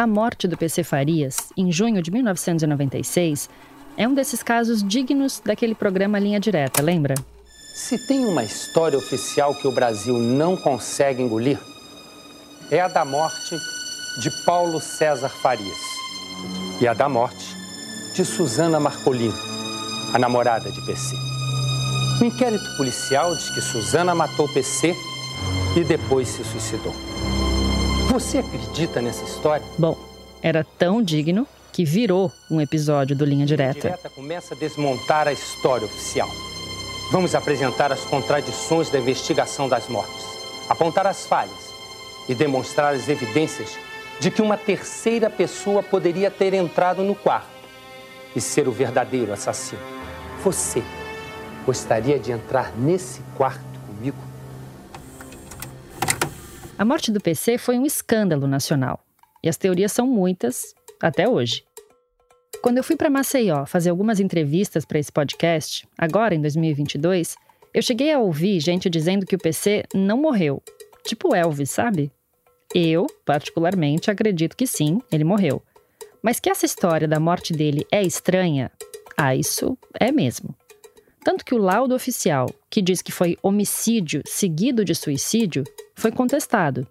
A morte do PC Farias, em junho de 1996, é um desses casos dignos daquele programa Linha Direta, lembra? Se tem uma história oficial que o Brasil não consegue engolir, é a da morte de Paulo César Farias e a da morte de Suzana Marcolino, a namorada de PC. O inquérito policial diz que Suzana matou PC e depois se suicidou. Você acredita nessa história? Bom, era tão digno que virou um episódio do Linha Direta. Linha Direta começa a desmontar a história oficial. Vamos apresentar as contradições da investigação das mortes, apontar as falhas e demonstrar as evidências de que uma terceira pessoa poderia ter entrado no quarto e ser o verdadeiro assassino. Você gostaria de entrar nesse quarto comigo? A morte do PC foi um escândalo nacional. E as teorias são muitas, até hoje. Quando eu fui para Maceió fazer algumas entrevistas para esse podcast, agora em 2022, eu cheguei a ouvir gente dizendo que o PC não morreu. Tipo Elvis, sabe? Eu, particularmente, acredito que sim, ele morreu. Mas que essa história da morte dele é estranha, ah, isso é mesmo. Tanto que o laudo oficial, que diz que foi homicídio seguido de suicídio, foi contestado.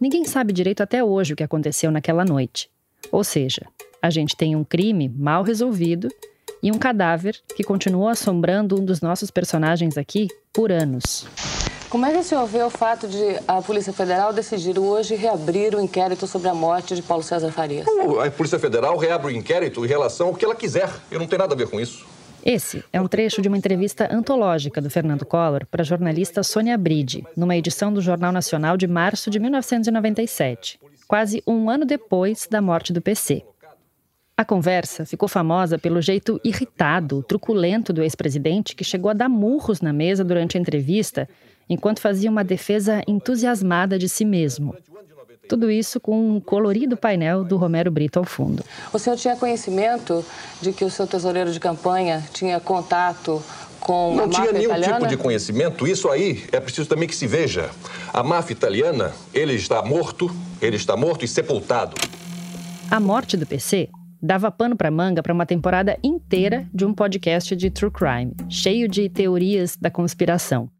Ninguém sabe direito até hoje o que aconteceu naquela noite. Ou seja, a gente tem um crime mal resolvido e um cadáver que continuou assombrando um dos nossos personagens aqui por anos. Como é que o senhor vê o fato de a Polícia Federal decidir hoje reabrir o inquérito sobre a morte de Paulo César Farias? A Polícia Federal reabre o inquérito em relação ao que ela quiser. Eu não tenho nada a ver com isso. Esse é um trecho de uma entrevista antológica do Fernando Collor para a jornalista Sônia Bride, numa edição do Jornal Nacional de março de 1997, quase um ano depois da morte do PC. A conversa ficou famosa pelo jeito irritado, truculento do ex-presidente, que chegou a dar murros na mesa durante a entrevista, enquanto fazia uma defesa entusiasmada de si mesmo. Tudo isso com um colorido painel do Romero Brito ao fundo. O senhor tinha conhecimento de que o seu tesoureiro de campanha tinha contato com Não a máfia tinha nenhum italiana? tipo de conhecimento. Isso aí é preciso também que se veja. A máfia italiana, ele está morto, ele está morto e sepultado. A morte do PC dava pano para manga para uma temporada inteira de um podcast de true crime, cheio de teorias da conspiração.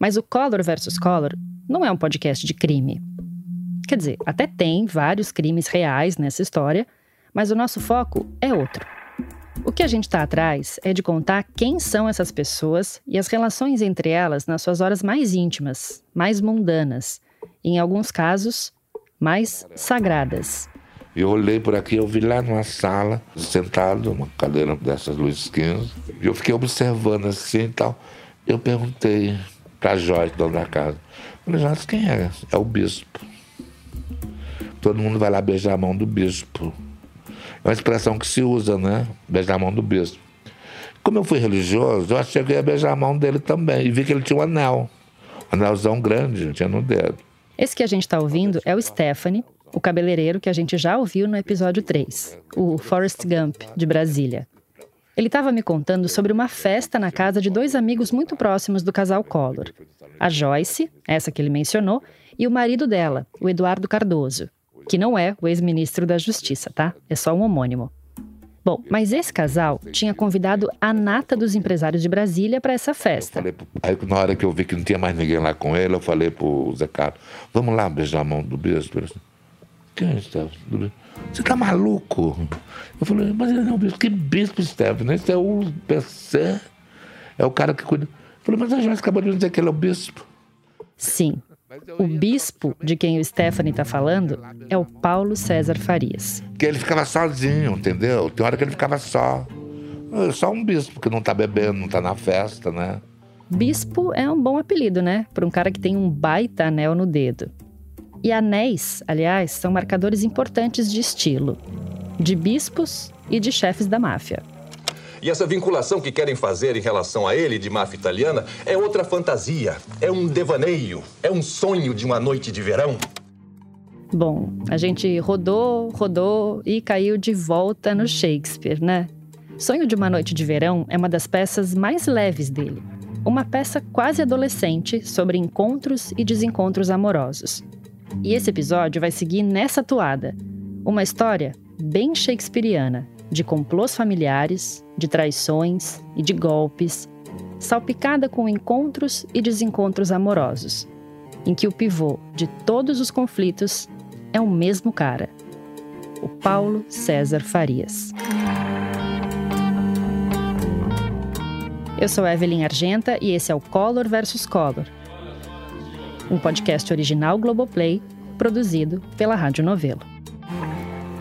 Mas o Collor versus Collor não é um podcast de crime. Quer dizer, até tem vários crimes reais nessa história, mas o nosso foco é outro. O que a gente está atrás é de contar quem são essas pessoas e as relações entre elas nas suas horas mais íntimas, mais mundanas, e, em alguns casos, mais sagradas. Eu olhei por aqui, eu vi lá numa sala, sentado, uma cadeira dessas Luiz XV, e eu fiquei observando assim e tal. Eu perguntei para Joyce, dona da casa, falei, Joyce, quem é? É o bispo. Todo mundo vai lá beijar a mão do bispo. É uma expressão que se usa, né? Beijar a mão do bispo. Como eu fui religioso, eu achei que eu ia beijar a mão dele também. E vi que ele tinha um anel. Um anelzão grande, tinha no dedo. Esse que a gente está ouvindo é o Stephanie, o cabeleireiro que a gente já ouviu no episódio 3, o Forrest Gump, de Brasília. Ele estava me contando sobre uma festa na casa de dois amigos muito próximos do casal Collor. A Joyce, essa que ele mencionou, e o marido dela, o Eduardo Cardoso, que não é o ex-ministro da Justiça, tá? É só um homônimo. Bom, mas esse casal tinha convidado a nata dos empresários de Brasília para essa festa. Pro- Aí na hora que eu vi que não tinha mais ninguém lá com ele, eu falei pro Zé Carlos, vamos lá beijar a mão do disse, quem é bispo? Você tá maluco? Eu falei, mas ele não é o bispo. Que bispo, Stefano? Esse é o PC. É o cara que cuida. Eu falei, mas a Joyce acabou de dizer que ele é o bispo. Sim, o bispo de quem o Stephanie está falando é o Paulo César Farias. Que ele ficava sozinho, entendeu? Tem hora que ele ficava só. É Só um bispo que não tá bebendo, não tá na festa, né? Bispo é um bom apelido, né? Para um cara que tem um baita anel no dedo. E anéis, aliás, são marcadores importantes de estilo, de bispos e de chefes da máfia. E essa vinculação que querem fazer em relação a ele, de máfia italiana, é outra fantasia. É um devaneio. É um sonho de uma noite de verão. Bom, a gente rodou, rodou e caiu de volta no Shakespeare, né? Sonho de uma Noite de Verão é uma das peças mais leves dele. Uma peça quase adolescente sobre encontros e desencontros amorosos. E esse episódio vai seguir nessa toada. Uma história bem shakespeariana, de complôs familiares, de traições e de golpes, salpicada com encontros e desencontros amorosos, em que o pivô de todos os conflitos é o mesmo cara, o Paulo César Farias. Eu sou Evelyn Argenta e esse é o Color versus Color, um podcast original Globoplay produzido pela Rádio Novelo.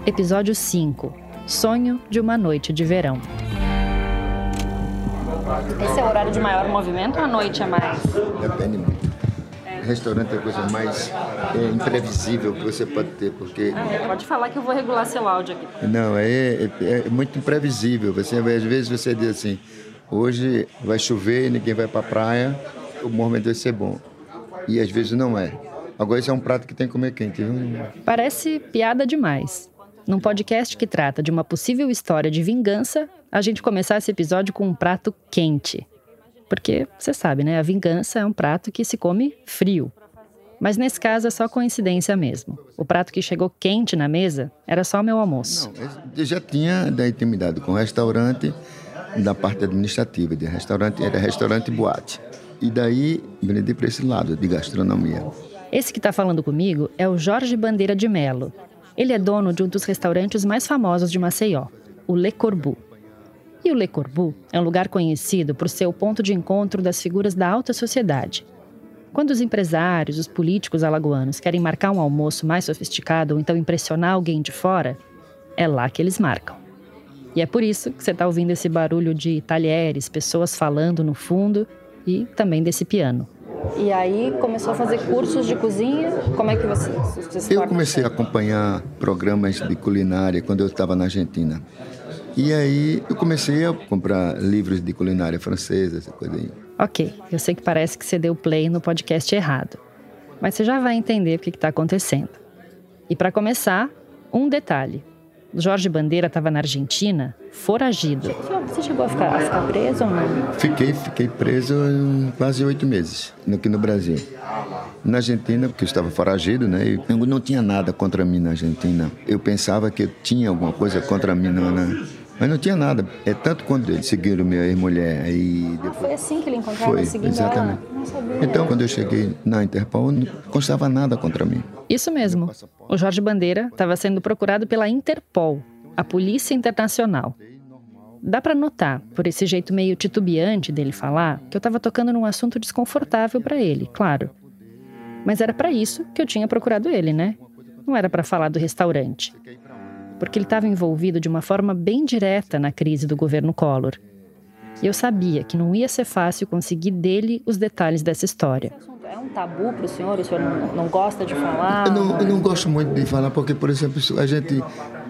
Episódio 5 Sonho de uma Noite de Verão. Esse é o horário de maior movimento ou a noite é mais? Depende muito. Restaurante é a coisa mais é, imprevisível que você pode ter, porque... Ah, pode falar que eu vou regular seu áudio aqui. Não, é, é, é muito imprevisível. Você, às vezes você diz assim, hoje vai chover, ninguém vai para a praia, o movimento vai ser bom. E às vezes não é. Agora esse é um prato que tem que comer quente. Viu? Parece piada demais. Num podcast que trata de uma possível história de vingança, a gente começar esse episódio com um prato quente. Porque, você sabe, né? A vingança é um prato que se come frio. Mas nesse caso é só coincidência mesmo. O prato que chegou quente na mesa era só o meu almoço. Não, eu já tinha da intimidade com o restaurante, da parte administrativa de restaurante, era restaurante e boate. E daí vendi para esse lado de gastronomia. Esse que está falando comigo é o Jorge Bandeira de Melo. Ele é dono de um dos restaurantes mais famosos de Maceió, o Le Corbu. E o Le Corbu é um lugar conhecido por ser o ponto de encontro das figuras da alta sociedade. Quando os empresários, os políticos alagoanos querem marcar um almoço mais sofisticado ou então impressionar alguém de fora, é lá que eles marcam. E é por isso que você está ouvindo esse barulho de talheres, pessoas falando no fundo e também desse piano. E aí começou a fazer cursos de cozinha? Como é que você, você Eu comecei a acompanhar programas de culinária quando eu estava na Argentina. E aí eu comecei a comprar livros de culinária francesa, essa coisa aí. Ok, eu sei que parece que você deu play no podcast errado, mas você já vai entender o que está acontecendo. E para começar, um detalhe. Jorge Bandeira estava na Argentina, foragido. Você chegou a ficar, a ficar, preso ou não? Fiquei, fiquei preso quase oito meses aqui no Brasil. Na Argentina, porque eu estava foragido, né? Eu não tinha nada contra mim na Argentina. Eu pensava que eu tinha alguma coisa contra mim na, na mas não tinha nada. É tanto quando eles seguiram minha ex-mulher aí. Depois... Ah, foi assim que ele encontrava foi, seguindo exatamente. ela? Então, quando eu cheguei na Interpol, não constava nada contra mim. Isso mesmo. O Jorge Bandeira estava sendo procurado pela Interpol, a Polícia Internacional. Dá para notar, por esse jeito meio titubeante dele falar, que eu estava tocando num assunto desconfortável para ele, claro. Mas era para isso que eu tinha procurado ele, né? Não era para falar do restaurante porque ele estava envolvido de uma forma bem direta na crise do governo Collor. E eu sabia que não ia ser fácil conseguir dele os detalhes dessa história. É um tabu para o senhor? O senhor não, não gosta de falar? Eu não, eu não gosto muito de falar, porque, por exemplo, a gente.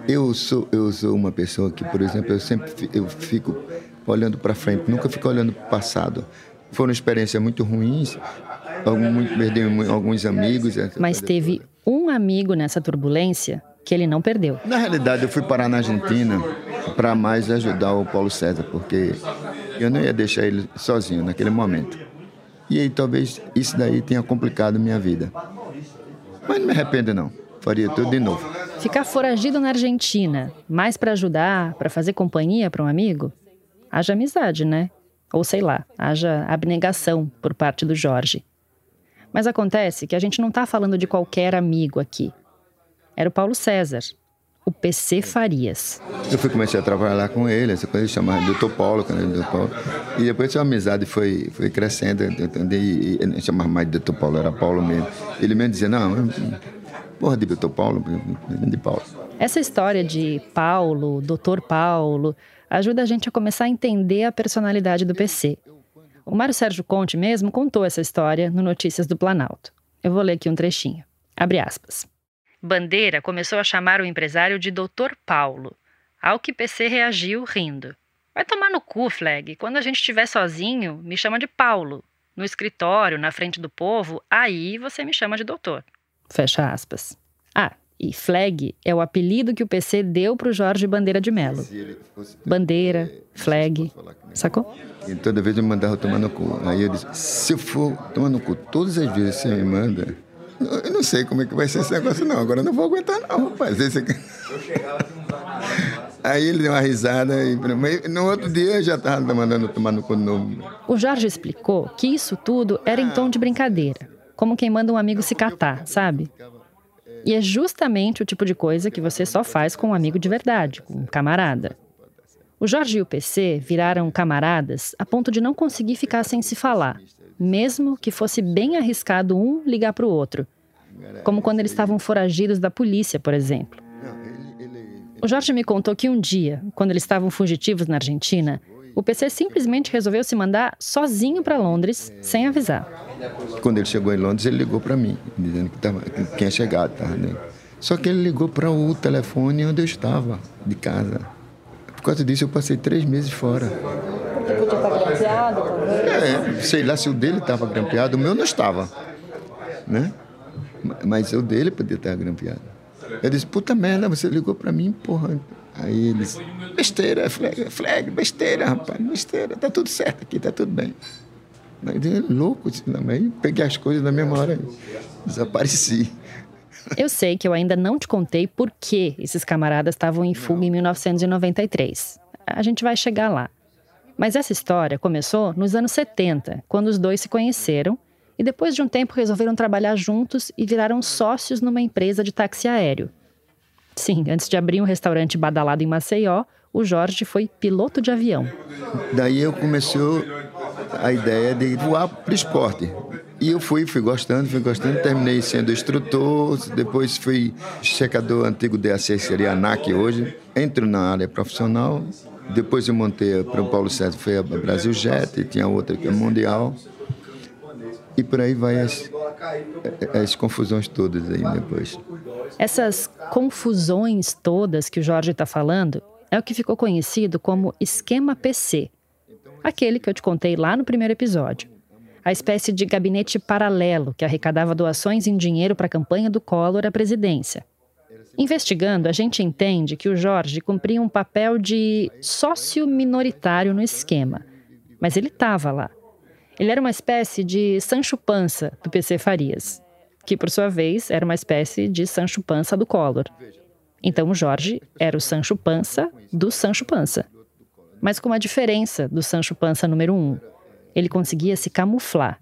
Eu sou, eu sou uma pessoa que, por exemplo, eu sempre eu fico olhando para frente, nunca fico olhando para o passado. Foram experiências muito ruins, perdi alguns amigos. Mas teve um amigo nessa turbulência que ele não perdeu. Na realidade, eu fui parar na Argentina para mais ajudar o Paulo César, porque eu não ia deixar ele sozinho naquele momento. E aí talvez isso daí tenha complicado minha vida. Mas não me arrependo não. Faria tudo de novo. Ficar foragido na Argentina, mais para ajudar, para fazer companhia para um amigo? Haja amizade, né? Ou sei lá, haja abnegação por parte do Jorge. Mas acontece que a gente não está falando de qualquer amigo aqui era o Paulo César, o PC Farias. Eu fui comecei a trabalhar com ele, essa coisa chamava Doutor Paulo, Doutor Paulo. E depois a amizade foi, foi crescendo, e, e, chamava mais de Doutor Paulo, era Paulo mesmo. Ele mesmo dizia, não, porra de Doutor Paulo, de Paulo. Essa história de Paulo, Doutor Paulo, ajuda a gente a começar a entender a personalidade do PC. O Mário Sérgio Conte mesmo contou essa história no Notícias do Planalto. Eu vou ler aqui um trechinho. Abre aspas. Bandeira começou a chamar o empresário de Doutor Paulo, ao que PC reagiu rindo. Vai tomar no cu, Flag. Quando a gente estiver sozinho, me chama de Paulo. No escritório, na frente do povo, aí você me chama de doutor. Fecha aspas. Ah, e Flag é o apelido que o PC deu para o Jorge Bandeira de Mello. Bandeira, Flag, sacou? E toda vez eu mandava tomar no cu. Aí eu disse, se eu for tomar no cu todas as vezes você me manda, Eu não sei como é que vai ser esse negócio, não. Agora eu não vou aguentar, não, rapaz. Esse aqui... Aí ele deu uma risada e no outro dia já estava mandando tomar no cu novo. O Jorge explicou que isso tudo era em tom de brincadeira, como quem manda um amigo se catar, sabe? E é justamente o tipo de coisa que você só faz com um amigo de verdade, com um camarada. O Jorge e o PC viraram camaradas a ponto de não conseguir ficar sem se falar, mesmo que fosse bem arriscado um ligar para o outro. Como quando eles estavam foragidos da polícia, por exemplo. O Jorge me contou que um dia, quando eles estavam fugitivos na Argentina, o PC simplesmente resolveu se mandar sozinho para Londres, sem avisar. Quando ele chegou em Londres, ele ligou para mim, dizendo que, tava, que tinha chegado. Tava, né? Só que ele ligou para o telefone onde eu estava, de casa. Por causa disso, eu passei três meses fora. Porque podia estar grampeado, talvez? É, sei lá se o dele estava grampeado, o meu não estava. Né? Mas o dele podia estar grampeado. Eu disse, puta merda, você ligou para mim, porra. Aí ele disse, besteira, flag, flag, besteira, rapaz, besteira, tá tudo certo aqui, tá tudo bem. Mas ele é louco, também. Peguei as coisas na mesma hora e desapareci. Eu sei que eu ainda não te contei por que esses camaradas estavam em fuga em 1993. A gente vai chegar lá. Mas essa história começou nos anos 70, quando os dois se conheceram e depois de um tempo resolveram trabalhar juntos e viraram sócios numa empresa de táxi aéreo. Sim, antes de abrir um restaurante badalado em Maceió, o Jorge foi piloto de avião. Daí eu começou a ideia de voar para o esporte. E eu fui, fui gostando, fui gostando, terminei sendo instrutor, depois fui checador antigo DAC, seria ANAC hoje. Entro na área profissional, depois eu montei para o Paulo César, foi a Brasil Jet, e tinha outra que é Mundial. E por aí vai as, as confusões todas aí depois. Essas confusões todas que o Jorge está falando é o que ficou conhecido como esquema PC. Aquele que eu te contei lá no primeiro episódio a espécie de gabinete paralelo que arrecadava doações em dinheiro para a campanha do Collor à presidência. Investigando, a gente entende que o Jorge cumpria um papel de sócio minoritário no esquema, mas ele estava lá. Ele era uma espécie de Sancho Pança do PC Farias, que por sua vez era uma espécie de Sancho Pança do Collor. Então o Jorge era o Sancho Pança do Sancho Pança, mas com uma diferença do Sancho Pança número um ele conseguia se camuflar,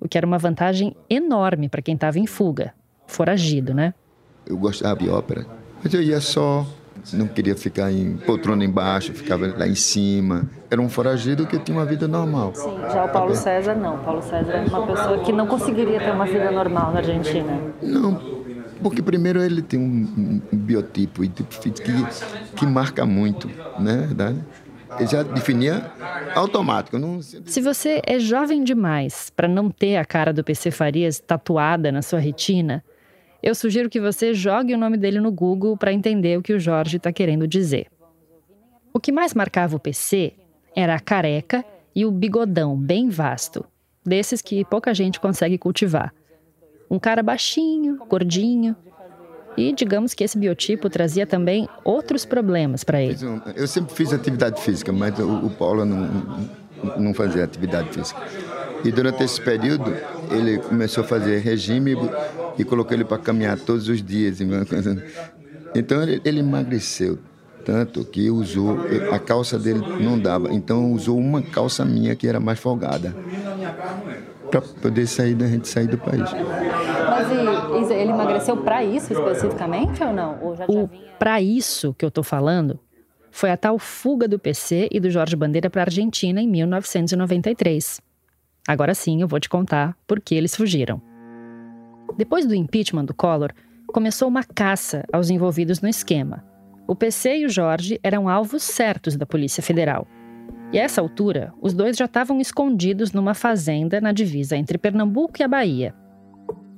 o que era uma vantagem enorme para quem estava em fuga, foragido, né? Eu gostava de ópera, mas eu ia só, não queria ficar em poltrona embaixo, ficava lá em cima. Era um foragido que tinha uma vida normal. Sim, já o Paulo César não. Paulo César é uma pessoa que não conseguiria ter uma vida normal na Argentina. Não, porque primeiro ele tem um, um biotipo que, que marca muito, né? Verdade? Ele já definia automático. Não... Se você é jovem demais para não ter a cara do PC Farias tatuada na sua retina, eu sugiro que você jogue o nome dele no Google para entender o que o Jorge está querendo dizer. O que mais marcava o PC era a careca e o bigodão bem vasto, desses que pouca gente consegue cultivar. Um cara baixinho, gordinho, e digamos que esse biotipo trazia também outros problemas para ele. Eu sempre fiz atividade física, mas o, Paulo não, não fazia atividade física. E durante esse período, ele começou a fazer regime e colocou ele para caminhar todos os dias. Então ele, ele emagreceu tanto que usou a calça dele não dava, então usou uma calça minha que era mais folgada para poder sair da gente sair do país. Mas e, ele emagreceu para isso especificamente ou não? Ou já, o para isso que eu estou falando foi a tal fuga do PC e do Jorge Bandeira para a Argentina em 1993. Agora sim, eu vou te contar por que eles fugiram. Depois do impeachment do Collor, começou uma caça aos envolvidos no esquema. O PC e o Jorge eram alvos certos da Polícia Federal. E a essa altura, os dois já estavam escondidos numa fazenda na divisa entre Pernambuco e a Bahia.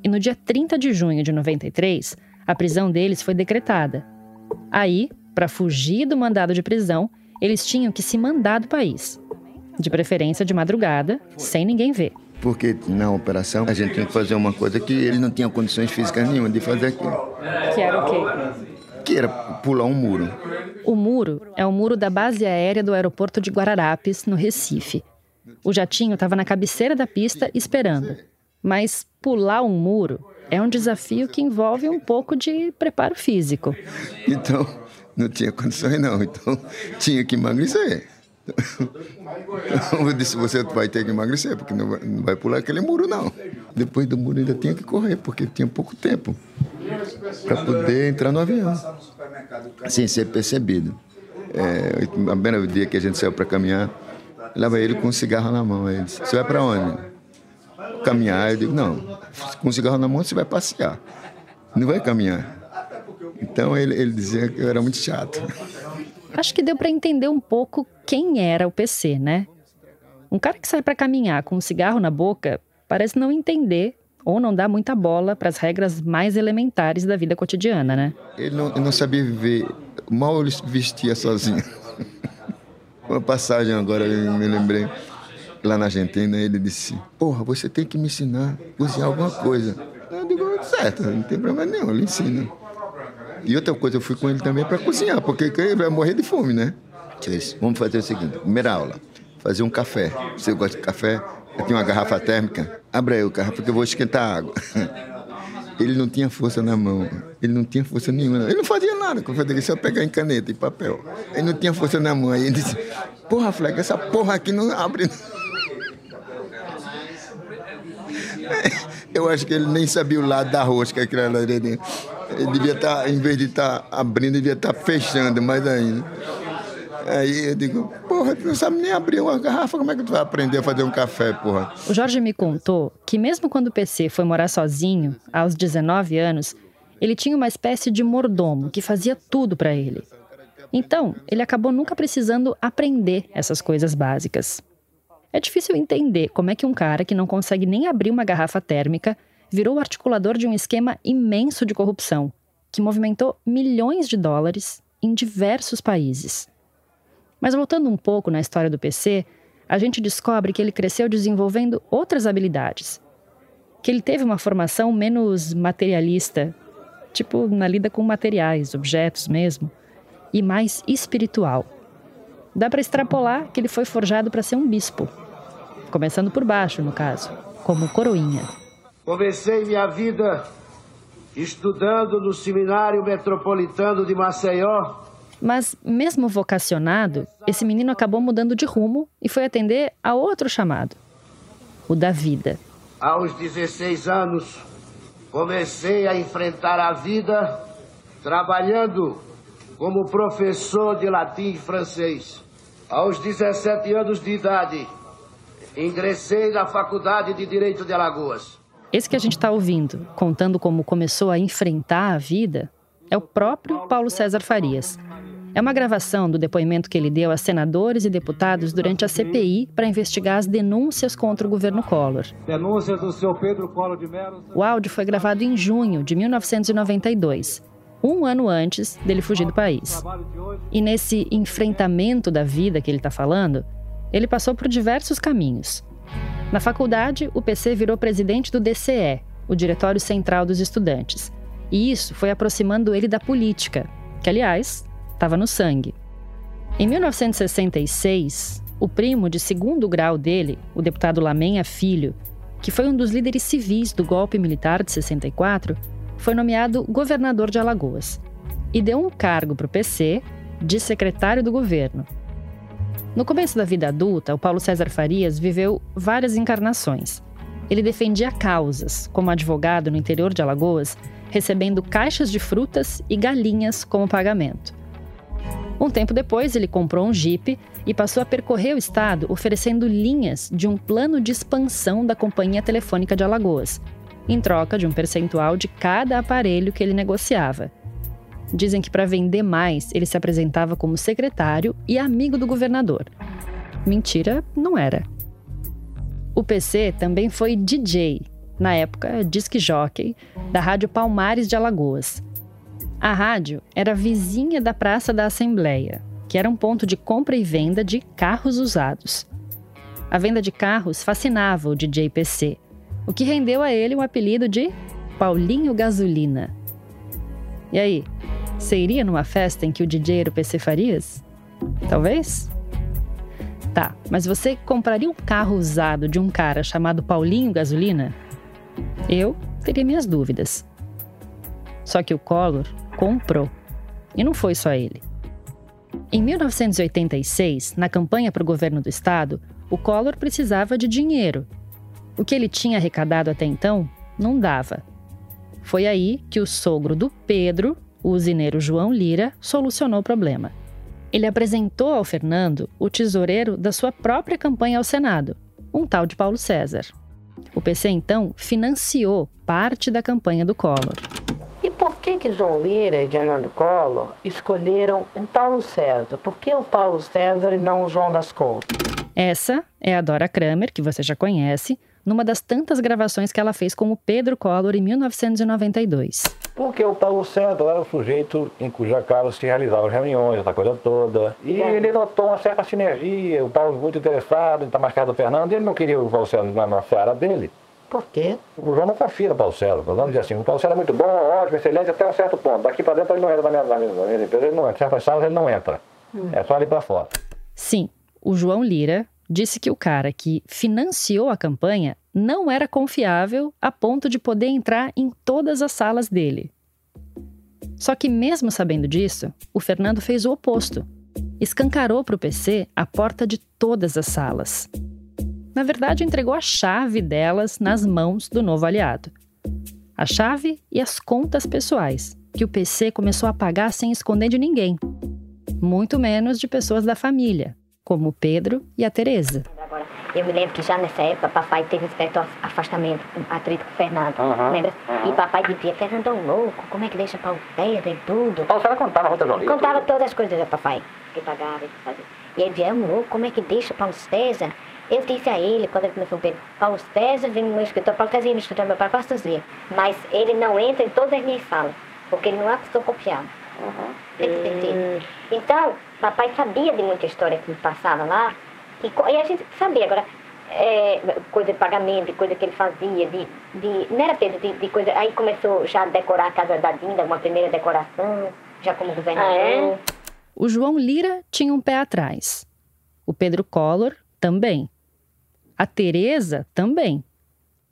E no dia 30 de junho de 93, a prisão deles foi decretada. Aí, para fugir do mandado de prisão, eles tinham que se mandar do país. De preferência de madrugada, sem ninguém ver. Porque na operação a gente tinha que fazer uma coisa que eles não tinham condições físicas nenhuma de fazer aquilo. Que era o quê? Que era pular um muro. O muro é o muro da base aérea do aeroporto de Guararapes, no Recife. O jatinho estava na cabeceira da pista esperando. Mas pular um muro é um desafio que envolve um pouco de preparo físico. Então, não tinha condições não, então tinha que emagrecer. Eu disse, você vai ter que emagrecer, porque não vai, não vai pular aquele muro, não. Depois do muro ainda tinha que correr, porque tinha pouco tempo para poder entrar no avião, sem ser percebido. É, a primeiro dia que a gente saiu para caminhar, leva ele com um cigarro na mão. Ele disse, você vai para onde? Caminhar. Eu digo, não, com um cigarro na mão você vai passear, não vai caminhar. Então ele, ele dizia que eu era muito chato. Acho que deu para entender um pouco quem era o PC, né? Um cara que sai para caminhar com um cigarro na boca parece não entender ou não dar muita bola para as regras mais elementares da vida cotidiana, né? Ele não, não sabia viver, mal ele vestia sozinho. Uma passagem agora, eu me lembrei, lá na Argentina, ele disse: Porra, você tem que me ensinar a cozinhar alguma coisa. Eu digo: Certo, não tem problema nenhum, eu lhe ensino. E outra coisa, eu fui com ele também para cozinhar, porque ele vai morrer de fome, né? Vamos fazer o seguinte: primeira aula, fazer um café. Você gosta de café? Aqui uma garrafa térmica. Abre aí o garrafa, porque eu vou esquentar água. Ele não tinha força na mão. Ele não tinha força nenhuma. Ele não fazia nada com o só pegar em caneta e papel. Ele não tinha força na mão. Aí ele disse: Porra, Fleck, essa porra aqui não abre. Eu acho que ele nem sabia o lado da rosca, aquilo era dentro. Ele devia estar, tá, em vez de estar tá abrindo, devia estar tá fechando mais ainda. Aí eu digo, porra, tu não sabe nem abrir uma garrafa, como é que tu vai aprender a fazer um café, porra? O Jorge me contou que mesmo quando o PC foi morar sozinho, aos 19 anos, ele tinha uma espécie de mordomo que fazia tudo para ele. Então, ele acabou nunca precisando aprender essas coisas básicas. É difícil entender como é que um cara que não consegue nem abrir uma garrafa térmica virou articulador de um esquema imenso de corrupção, que movimentou milhões de dólares em diversos países. Mas voltando um pouco na história do PC, a gente descobre que ele cresceu desenvolvendo outras habilidades. Que ele teve uma formação menos materialista, tipo na lida com materiais, objetos mesmo, e mais espiritual. Dá para extrapolar que ele foi forjado para ser um bispo, começando por baixo, no caso, como coroinha. Comecei minha vida estudando no Seminário Metropolitano de Maceió. Mas, mesmo vocacionado, esse menino acabou mudando de rumo e foi atender a outro chamado o da vida. Aos 16 anos, comecei a enfrentar a vida trabalhando como professor de latim e francês. Aos 17 anos de idade, ingressei na Faculdade de Direito de Alagoas. Esse que a gente está ouvindo, contando como começou a enfrentar a vida, é o próprio Paulo César Farias. É uma gravação do depoimento que ele deu a senadores e deputados durante a CPI para investigar as denúncias contra o governo Collor. Denúncias do seu Pedro Collor de Mello. O áudio foi gravado em junho de 1992, um ano antes dele fugir do país. E nesse enfrentamento da vida que ele está falando, ele passou por diversos caminhos. Na faculdade, o PC virou presidente do DCE, o Diretório Central dos Estudantes. E isso foi aproximando ele da política, que, aliás, estava no sangue. Em 1966, o primo de segundo grau dele, o deputado Lamenha Filho, que foi um dos líderes civis do golpe militar de 64, foi nomeado governador de Alagoas e deu um cargo para o PC de secretário do governo, no começo da vida adulta, o Paulo César Farias viveu várias encarnações. Ele defendia causas, como advogado no interior de Alagoas, recebendo caixas de frutas e galinhas como pagamento. Um tempo depois, ele comprou um Jeep e passou a percorrer o estado oferecendo linhas de um plano de expansão da Companhia Telefônica de Alagoas, em troca de um percentual de cada aparelho que ele negociava. Dizem que para vender mais, ele se apresentava como secretário e amigo do governador. Mentira, não era. O PC também foi DJ, na época disque jockey, da Rádio Palmares de Alagoas. A rádio era vizinha da Praça da Assembleia, que era um ponto de compra e venda de carros usados. A venda de carros fascinava o DJ PC, o que rendeu a ele o apelido de Paulinho Gasolina. E aí, você iria numa festa em que o DJ era o PC Farias? Talvez? Tá, mas você compraria um carro usado de um cara chamado Paulinho Gasolina? Eu teria minhas dúvidas. Só que o Collor comprou. E não foi só ele. Em 1986, na campanha para o governo do estado, o Collor precisava de dinheiro. O que ele tinha arrecadado até então não dava. Foi aí que o sogro do Pedro, o usineiro João Lira, solucionou o problema. Ele apresentou ao Fernando o tesoureiro da sua própria campanha ao Senado, um tal de Paulo César. O PC então financiou parte da campanha do Collor. E por que que João Lira e Fernando Collor escolheram o Paulo César? Por que o Paulo César e não o João das Coutas? Essa é a Dora Kramer, que você já conhece, numa das tantas gravações que ela fez com o Pedro Collor em 1992. Porque o Paulo César era o sujeito em cuja casa se realizavam reuniões, essa coisa toda. E ele notou uma certa sinergia, o Paulo muito interessado em estar mais perto do Fernando, e ele não queria o Paulo César na, na seara dele. Por quê? O João não confia no Paulo César. Vamos dizer assim, o Paulo César é muito bom, ótimo, excelente, até um certo ponto. Daqui para dentro ele não entra na minha, na minha, na minha empresa, ele não entra. Certas salas ele não entra. Hum. É só ali para fora. Sim, o João Lira disse que o cara que financiou a campanha não era confiável a ponto de poder entrar em todas as salas dele. Só que, mesmo sabendo disso, o Fernando fez o oposto. Escancarou para o PC a porta de todas as salas. Na verdade, entregou a chave delas nas mãos do novo aliado. A chave e as contas pessoais, que o PC começou a pagar sem esconder de ninguém, muito menos de pessoas da família, como o Pedro e a Teresa. Eu me lembro que já nessa época, papai teve um certo afastamento, um atrito com o Fernando, uhum, lembra? Uhum. E papai dizia, Fernando é um louco, como é que deixa para o Pedro e tudo? A senhora contava outra jornalista? Contava todas as coisas do papai, que pagava e fazia. E ele dizia, é um louco, como é que deixa Paulo César? Eu disse a ele, quando ele começou o Pedro, Paulo César vem no meu escritório, Paulo César ia no escritório meu pai quase dias, mas ele não entra em todas as minhas salas, porque ele não é uma pessoa confiável. Uhum. Hum. Então, papai sabia de muita história que me passava lá, e, e a gente sabia, agora, é, coisa de pagamento, coisa que ele fazia, de, de não era Pedro, de, de, coisa. Aí começou já a decorar a casa da Dinda, uma primeira decoração, já como governador. Ah, é? O João Lira tinha um pé atrás. O Pedro Collor também. A Teresa também.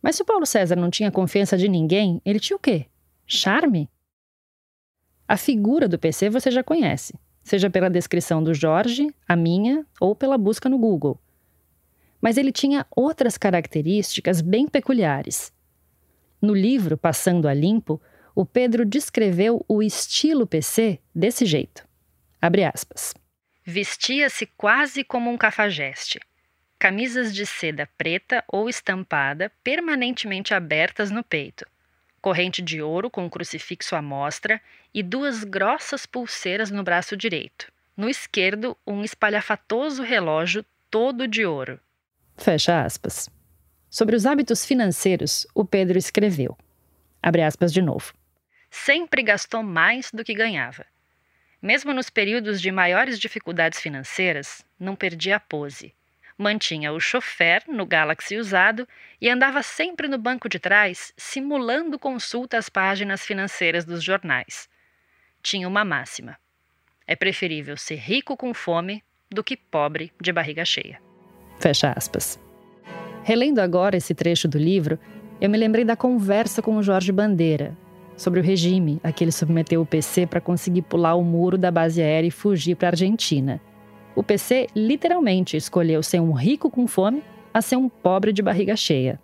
Mas se o Paulo César não tinha confiança de ninguém, ele tinha o quê? Charme? A figura do PC você já conhece seja pela descrição do Jorge, a minha, ou pela busca no Google. Mas ele tinha outras características bem peculiares. No livro Passando a Limpo, o Pedro descreveu o estilo PC desse jeito. Abre aspas. Vestia-se quase como um cafajeste. Camisas de seda preta ou estampada permanentemente abertas no peito corrente de ouro com crucifixo à mostra e duas grossas pulseiras no braço direito. No esquerdo, um espalhafatoso relógio todo de ouro. Fecha aspas. Sobre os hábitos financeiros, o Pedro escreveu. Abre aspas de novo. Sempre gastou mais do que ganhava. Mesmo nos períodos de maiores dificuldades financeiras, não perdia a pose mantinha o chofer no Galaxy usado e andava sempre no banco de trás, simulando consulta às páginas financeiras dos jornais. Tinha uma máxima: é preferível ser rico com fome do que pobre de barriga cheia. Fecha aspas. Relendo agora esse trecho do livro, eu me lembrei da conversa com o Jorge Bandeira sobre o regime a que ele submeteu o PC para conseguir pular o muro da base aérea e fugir para a Argentina. O PC literalmente escolheu ser um rico com fome a ser um pobre de barriga cheia.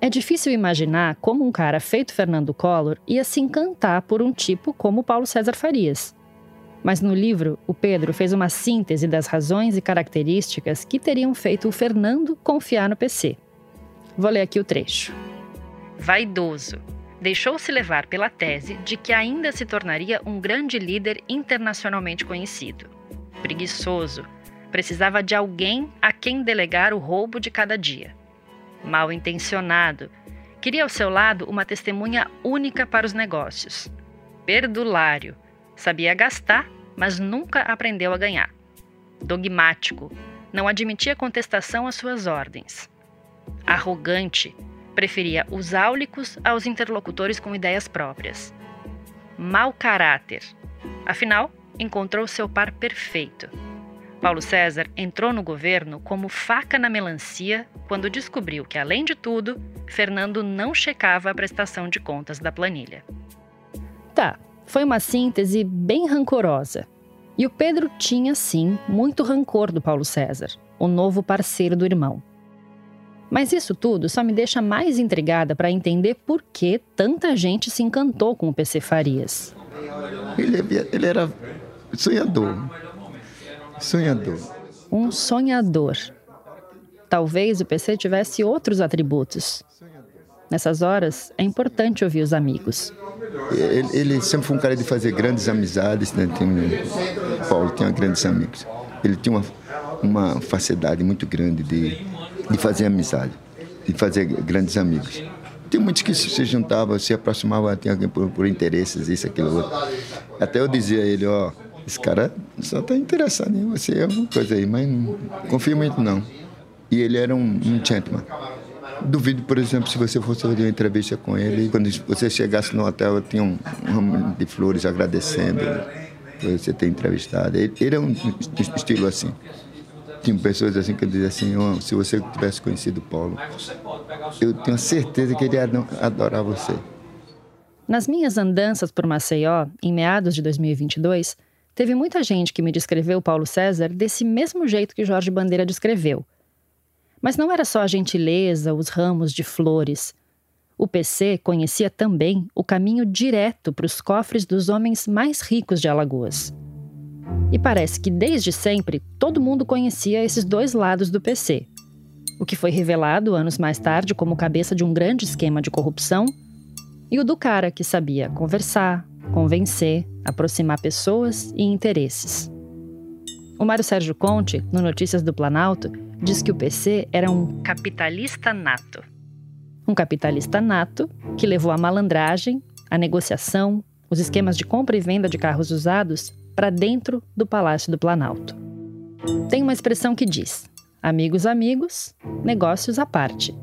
É difícil imaginar como um cara feito Fernando Collor ia se encantar por um tipo como Paulo César Farias. Mas no livro, o Pedro fez uma síntese das razões e características que teriam feito o Fernando confiar no PC. Vou ler aqui o trecho. Vaidoso. Deixou-se levar pela tese de que ainda se tornaria um grande líder internacionalmente conhecido preguiçoso, precisava de alguém a quem delegar o roubo de cada dia. Mal intencionado, queria ao seu lado uma testemunha única para os negócios. Perdulário, sabia gastar, mas nunca aprendeu a ganhar. Dogmático, não admitia contestação às suas ordens. Arrogante, preferia os áulicos aos interlocutores com ideias próprias. Mau caráter, afinal, encontrou seu par perfeito. Paulo César entrou no governo como faca na melancia quando descobriu que, além de tudo, Fernando não checava a prestação de contas da planilha. Tá, foi uma síntese bem rancorosa. E o Pedro tinha, sim, muito rancor do Paulo César, o novo parceiro do irmão. Mas isso tudo só me deixa mais intrigada para entender por que tanta gente se encantou com o PC Farias. Ele, ele era sonhador. Sonhador. Um sonhador. Talvez o PC tivesse outros atributos. Nessas horas, é importante ouvir os amigos. Ele, ele sempre foi um cara de fazer grandes amizades, né? Tem, Paulo tinha grandes amigos. Ele tinha uma, uma facilidade muito grande de, de fazer amizade, de fazer grandes amigos. Tem muitos que se juntavam, se aproximavam, tinha alguém por, por interesses, isso, aquilo, outro. Até eu dizia a ele, ó, esse cara só está interessado em você, alguma coisa aí, mas não confio muito não. E ele era um, um gentleman. Duvido, por exemplo, se você fosse fazer uma entrevista com ele, quando você chegasse no hotel, tinha um, ramo de flores agradecendo por você ter entrevistado. Ele, ele é um estilo assim. Tinha pessoas assim que eu dizia assim, oh, se você tivesse conhecido Paulo, eu tenho certeza que ele ia adorar você. Nas minhas andanças por Maceió, em meados de 2022, teve muita gente que me descreveu Paulo César desse mesmo jeito que Jorge Bandeira descreveu. Mas não era só a gentileza, os ramos de flores. O PC conhecia também o caminho direto para os cofres dos homens mais ricos de Alagoas. E parece que desde sempre todo mundo conhecia esses dois lados do PC. O que foi revelado anos mais tarde como cabeça de um grande esquema de corrupção, e o do cara que sabia conversar, convencer, aproximar pessoas e interesses. O Mário Sérgio Conte, no Notícias do Planalto, diz que o PC era um capitalista nato. Um capitalista nato que levou a malandragem, a negociação, os esquemas de compra e venda de carros usados para dentro do Palácio do Planalto. Tem uma expressão que diz: amigos, amigos, negócios à parte.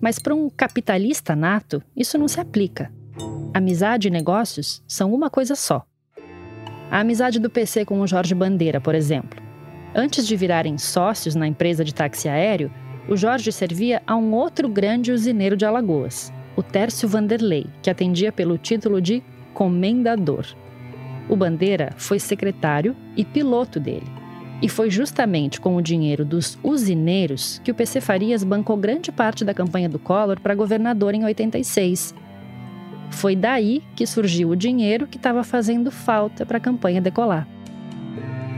Mas para um capitalista nato, isso não se aplica. Amizade e negócios são uma coisa só. A amizade do PC com o Jorge Bandeira, por exemplo. Antes de virarem sócios na empresa de táxi aéreo, o Jorge servia a um outro grande usineiro de Alagoas, o Tércio Vanderlei, que atendia pelo título de comendador. O Bandeira foi secretário e piloto dele. E foi justamente com o dinheiro dos usineiros que o PC Farias bancou grande parte da campanha do Collor para governador em 86. Foi daí que surgiu o dinheiro que estava fazendo falta para a campanha decolar.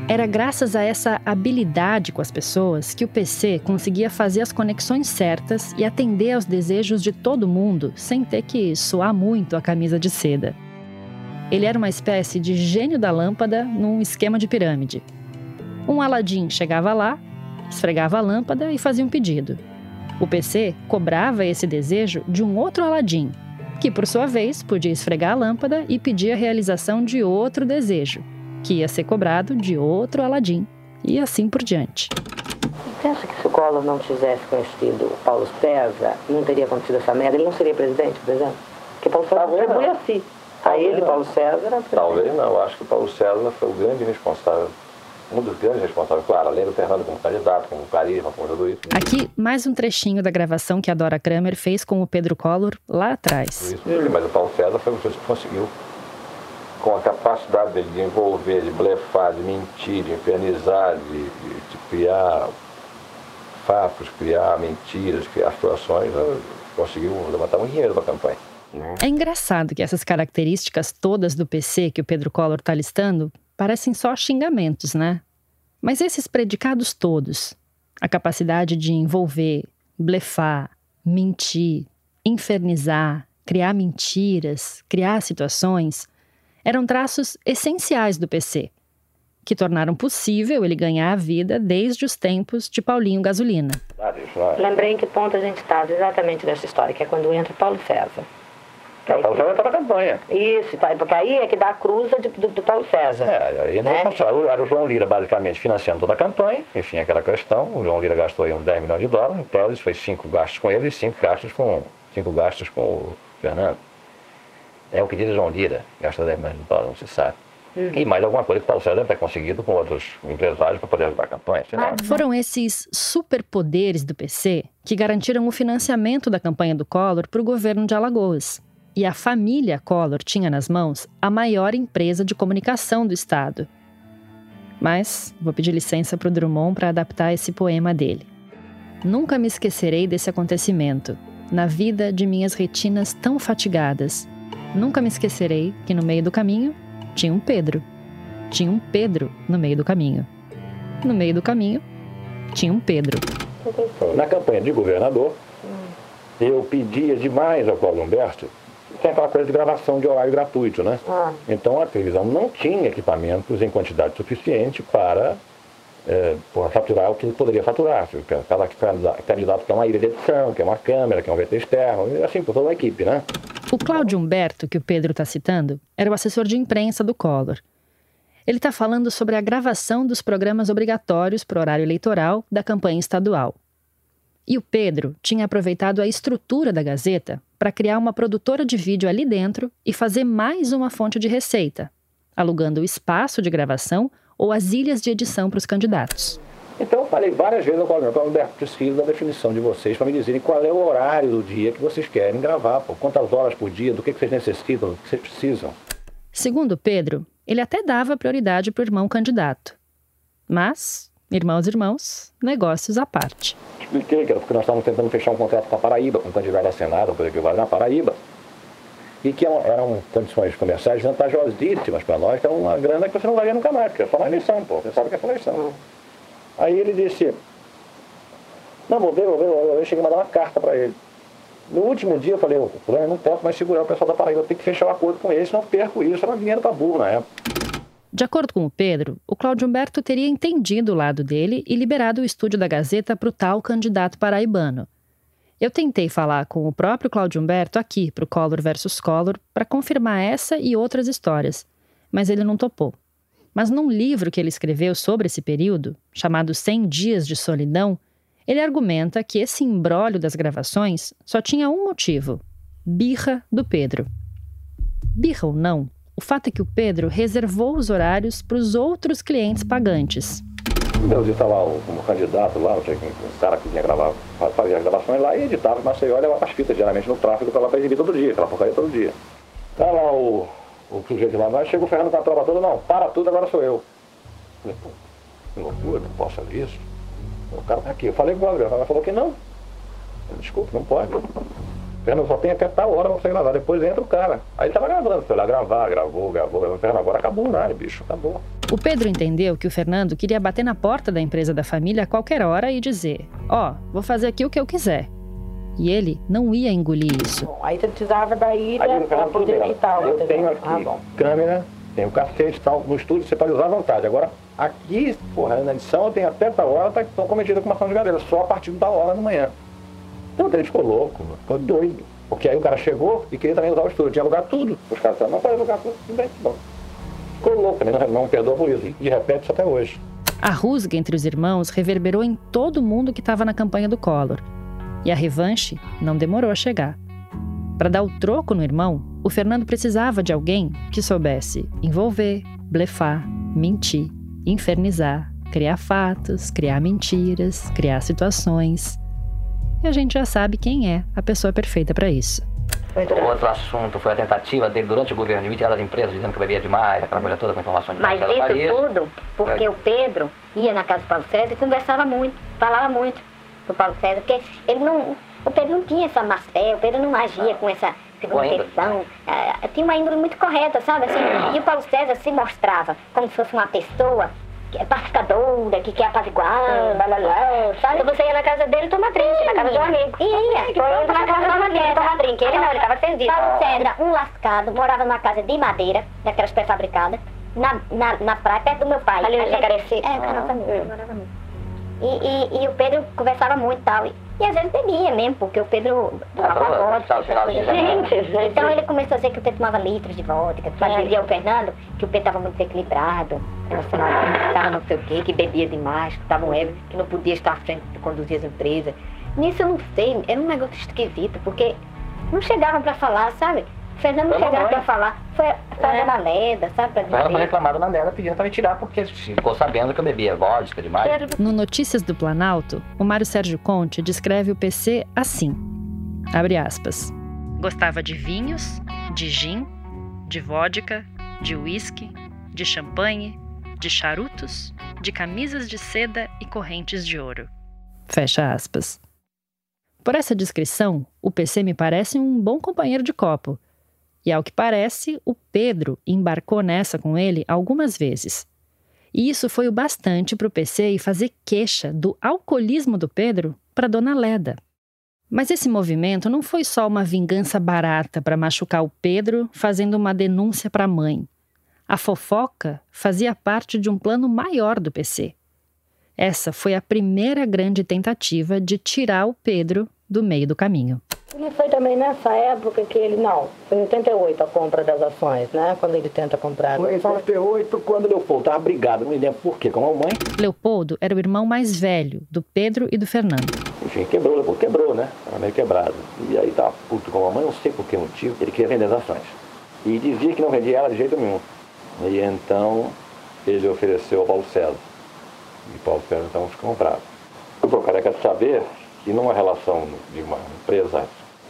Era graças a essa habilidade com as pessoas que o PC conseguia fazer as conexões certas e atender aos desejos de todo mundo sem ter que suar muito a camisa de seda. Ele era uma espécie de gênio da lâmpada num esquema de pirâmide. Um Aladim chegava lá, esfregava a lâmpada e fazia um pedido. O PC cobrava esse desejo de um outro Aladim, que por sua vez podia esfregar a lâmpada e pedir a realização de outro desejo, que ia ser cobrado de outro Aladim, e assim por diante. Você acha que se o Collor não tivesse conhecido o Paulo César, não teria acontecido essa merda? Ele não seria presidente, por exemplo? Porque Paulo César foi assim. A ele, Paulo César. Talvez não. Eu acho que o Paulo César foi o grande responsável um dos grandes responsáveis, claro, além do Fernando como candidato, como carisma, como tudo isso. Aqui, mais um trechinho da gravação que a Dora Kramer fez com o Pedro Collor lá atrás. Isso, mas o Paulo César foi o que conseguiu, com a capacidade dele de envolver, de blefar, de mentir, de infernizar, de, de, de criar fatos, criar mentiras, criar situações, conseguiu levantar muito dinheiro para a campanha. É engraçado que essas características todas do PC que o Pedro Collor está listando parecem só xingamentos, né? Mas esses predicados todos, a capacidade de envolver, blefar, mentir, infernizar, criar mentiras, criar situações, eram traços essenciais do PC, que tornaram possível ele ganhar a vida desde os tempos de Paulinho Gasolina. Lembrei em que ponto a gente está exatamente nessa história, que é quando entra Paulo César. César está na campanha. Isso, tá, porque aí é que dá a cruza de, do, do, Paulo César. É, aí né? era o João Lira basicamente financiando toda a campanha, enfim, aquela questão. O João Lira gastou aí uns 10 milhões de dólares, então isso foi cinco gastos com ele e cinco gastos com, cinco gastos com o Fernando. É o que diz o João Lira, gastou 10 milhões de dólares, não se sabe. E mais alguma coisa que o Paulo César deve ter conseguido com outros empresários para poder ajudar a campanha. Foram esses superpoderes do PC que garantiram o financiamento da campanha do Collor para o governo de Alagoas. E a família Collor tinha nas mãos a maior empresa de comunicação do estado. Mas vou pedir licença para o Drummond para adaptar esse poema dele. Nunca me esquecerei desse acontecimento, na vida de minhas retinas tão fatigadas. Nunca me esquecerei que no meio do caminho tinha um Pedro. Tinha um Pedro no meio do caminho. No meio do caminho tinha um Pedro. Na campanha de governador, eu pedia demais ao Paulo Humberto tem aquela coisa de gravação de horário gratuito, né? Ah. Então a televisão não tinha equipamentos em quantidade suficiente para é, porra, faturar o que poderia faturar. Cada candidato quer uma ilha de edição, quer uma câmera, quer um VT externo, e assim por toda a equipe, né? O Cláudio Humberto, que o Pedro está citando, era o assessor de imprensa do Collor. Ele está falando sobre a gravação dos programas obrigatórios para horário eleitoral da campanha estadual. E o Pedro tinha aproveitado a estrutura da Gazeta para criar uma produtora de vídeo ali dentro e fazer mais uma fonte de receita, alugando o espaço de gravação ou as ilhas de edição para os candidatos. Então eu falei várias vezes ao Paulo Humberto, preciso da definição de vocês para me dizerem qual é o horário do dia que vocês querem gravar, pô, quantas horas por dia, do que, que vocês necessitam, do que vocês precisam. Segundo Pedro, ele até dava prioridade para o irmão candidato. Mas, irmãos irmãos, negócios à parte expliquei que porque nós estávamos tentando fechar um contrato com a Paraíba, com um candidato a Senado, coisa que na Paraíba, e que eram, eram condições comerciais vantajosíssimas para nós, que era uma grana que você não ver nunca mais, porque é só na eleição, pô, você sabe que é só eleição. Aí ele disse, não, vou ver, vou ver, eu cheguei a mandar uma carta para ele. No último dia eu falei, eu não posso mais segurar o pessoal da Paraíba, eu tenho que fechar o um acordo com eles, senão perco isso, era dinheiro para burro na época. De acordo com o Pedro, o Cláudio Humberto teria entendido o lado dele e liberado o estúdio da Gazeta para o tal candidato paraibano. Eu tentei falar com o próprio Cláudio Humberto aqui para o Collor versus Collor para confirmar essa e outras histórias, mas ele não topou. Mas num livro que ele escreveu sobre esse período, chamado 100 Dias de Solidão, ele argumenta que esse embrólio das gravações só tinha um motivo: birra do Pedro. Birra ou não, o fato é que o Pedro reservou os horários para os outros clientes pagantes. Eu estava lá como candidato lá, um cara que vinha gravar, fazia as gravações lá e editava, mas você olha as fitas geralmente no tráfego para lá para exibir todo dia, aquela porcaria todo dia. Tá lá o, o sujeito lá, mas chega o Fernando com a tropa toda, não, para tudo, agora sou eu. Eu falei, pô, que loucura, não posso fazer isso. O cara tá aqui, eu falei com o Gabriel, ela falou que não. Desculpa, não pode. Fernando só tem até tal hora pra você gravar, depois entra o cara. Aí ele tava gravando, foi lá gravar, gravou, gravou, gravou. Fernando, agora acabou o horário, bicho, acabou. O Pedro entendeu que o Fernando queria bater na porta da empresa da família a qualquer hora e dizer: Ó, oh, vou fazer aqui o que eu quiser. E ele não ia engolir isso. Bom, aí você precisava da ilha para poder editar. Eu tenho aqui ah, câmera, tenho cacete e tal. No estúdio você pode usar à vontade. Agora, aqui, porra, na edição eu tenho até tal hora, tá cometido com uma ação de galera, só a partir da hora da manhã. Então ele ficou louco, ficou doido. Porque aí o cara chegou e queria também usar o estúdio. Tinha lugar tudo. Os caras disseram, não pode alugar tudo, tudo bem, bom. Ficou louco, também não, não perdoa por isso. E repete isso até hoje. A rusga entre os irmãos reverberou em todo mundo que estava na campanha do Collor. E a revanche não demorou a chegar. Para dar o troco no irmão, o Fernando precisava de alguém que soubesse envolver, blefar, mentir, infernizar, criar fatos, criar mentiras, criar situações e a gente já sabe quem é a pessoa perfeita para isso. Outro assunto foi a tentativa dele durante o governo de mentir às empresas, dizendo que bebia demais, aquela coisa toda com informações de Mas isso Paris. tudo porque é. o Pedro ia na casa do Paulo César e conversava muito, falava muito com o Paulo César, porque ele não, o Pedro não tinha essa má fé, o Pedro não agia com essa segunda intenção, uh, tinha uma índole muito correta, sabe? Assim, e o Paulo César se mostrava como se fosse uma pessoa que é pacificadora, que quer apaziguar, blá, blá, blá, sabe? Então você ia na casa dele tomar drink, na casa de um amigo. Ia, foi na casa um amigo tomar drink. Ele não, ele tava servido. Paulo César, um lascado, morava numa casa de madeira, daquelas pré-fabricadas, na, na, na praia, perto do meu pai. Ali onde Jacareci. É, na nossa amiga, morava muito. E, e, e o Pedro conversava muito e tal. E às vezes bebia mesmo, porque o Pedro tomava vodka. Então ele começou a dizer que o Pedro tomava litros de vodka. Dizia o Fernando que o Pedro estava muito equilibrado, que estava não sei o quê, que bebia demais, que estava um ébrio, que não podia estar à frente de conduzir as empresas. Nisso eu não sei, era um negócio esquisito, porque não chegavam para falar, sabe? Fernando a chegar mamãe. pra falar. Foi a É. dona Leda, sabe? Pra dizer. reclamar da Mandela pedindo pra me tirar porque ficou sabendo que eu bebia vodka demais. No Notícias do Planalto, o Mário Sérgio Conte descreve o PC assim: abre aspas. Gostava de vinhos, de gin, de vodka, de uísque, de champanhe, de charutos, de camisas de seda e correntes de ouro. Fecha aspas. Por essa descrição, o PC me parece um bom companheiro de copo. E ao que parece, o Pedro embarcou nessa com ele algumas vezes. E isso foi o bastante para o PC fazer queixa do alcoolismo do Pedro para Dona Leda. Mas esse movimento não foi só uma vingança barata para machucar o Pedro fazendo uma denúncia para a mãe. A fofoca fazia parte de um plano maior do PC. Essa foi a primeira grande tentativa de tirar o Pedro do meio do caminho. Não foi também nessa época que ele. Não, foi em 88 a compra das ações, né? Quando ele tenta comprar. Foi em 88, quando o Leopoldo estava brigado, não me lembro por quê, com a mamãe. Leopoldo era o irmão mais velho do Pedro e do Fernando. Enfim, quebrou, o Leopoldo quebrou, né? Era meio quebrado. E aí tava puto com a mamãe, não sei por que motivo, ele queria vender as ações. E dizia que não vendia ela de jeito nenhum. E então ele ofereceu ao Paulo César. E Paulo César então ficou comprado. O careca de saber que numa relação de uma empresa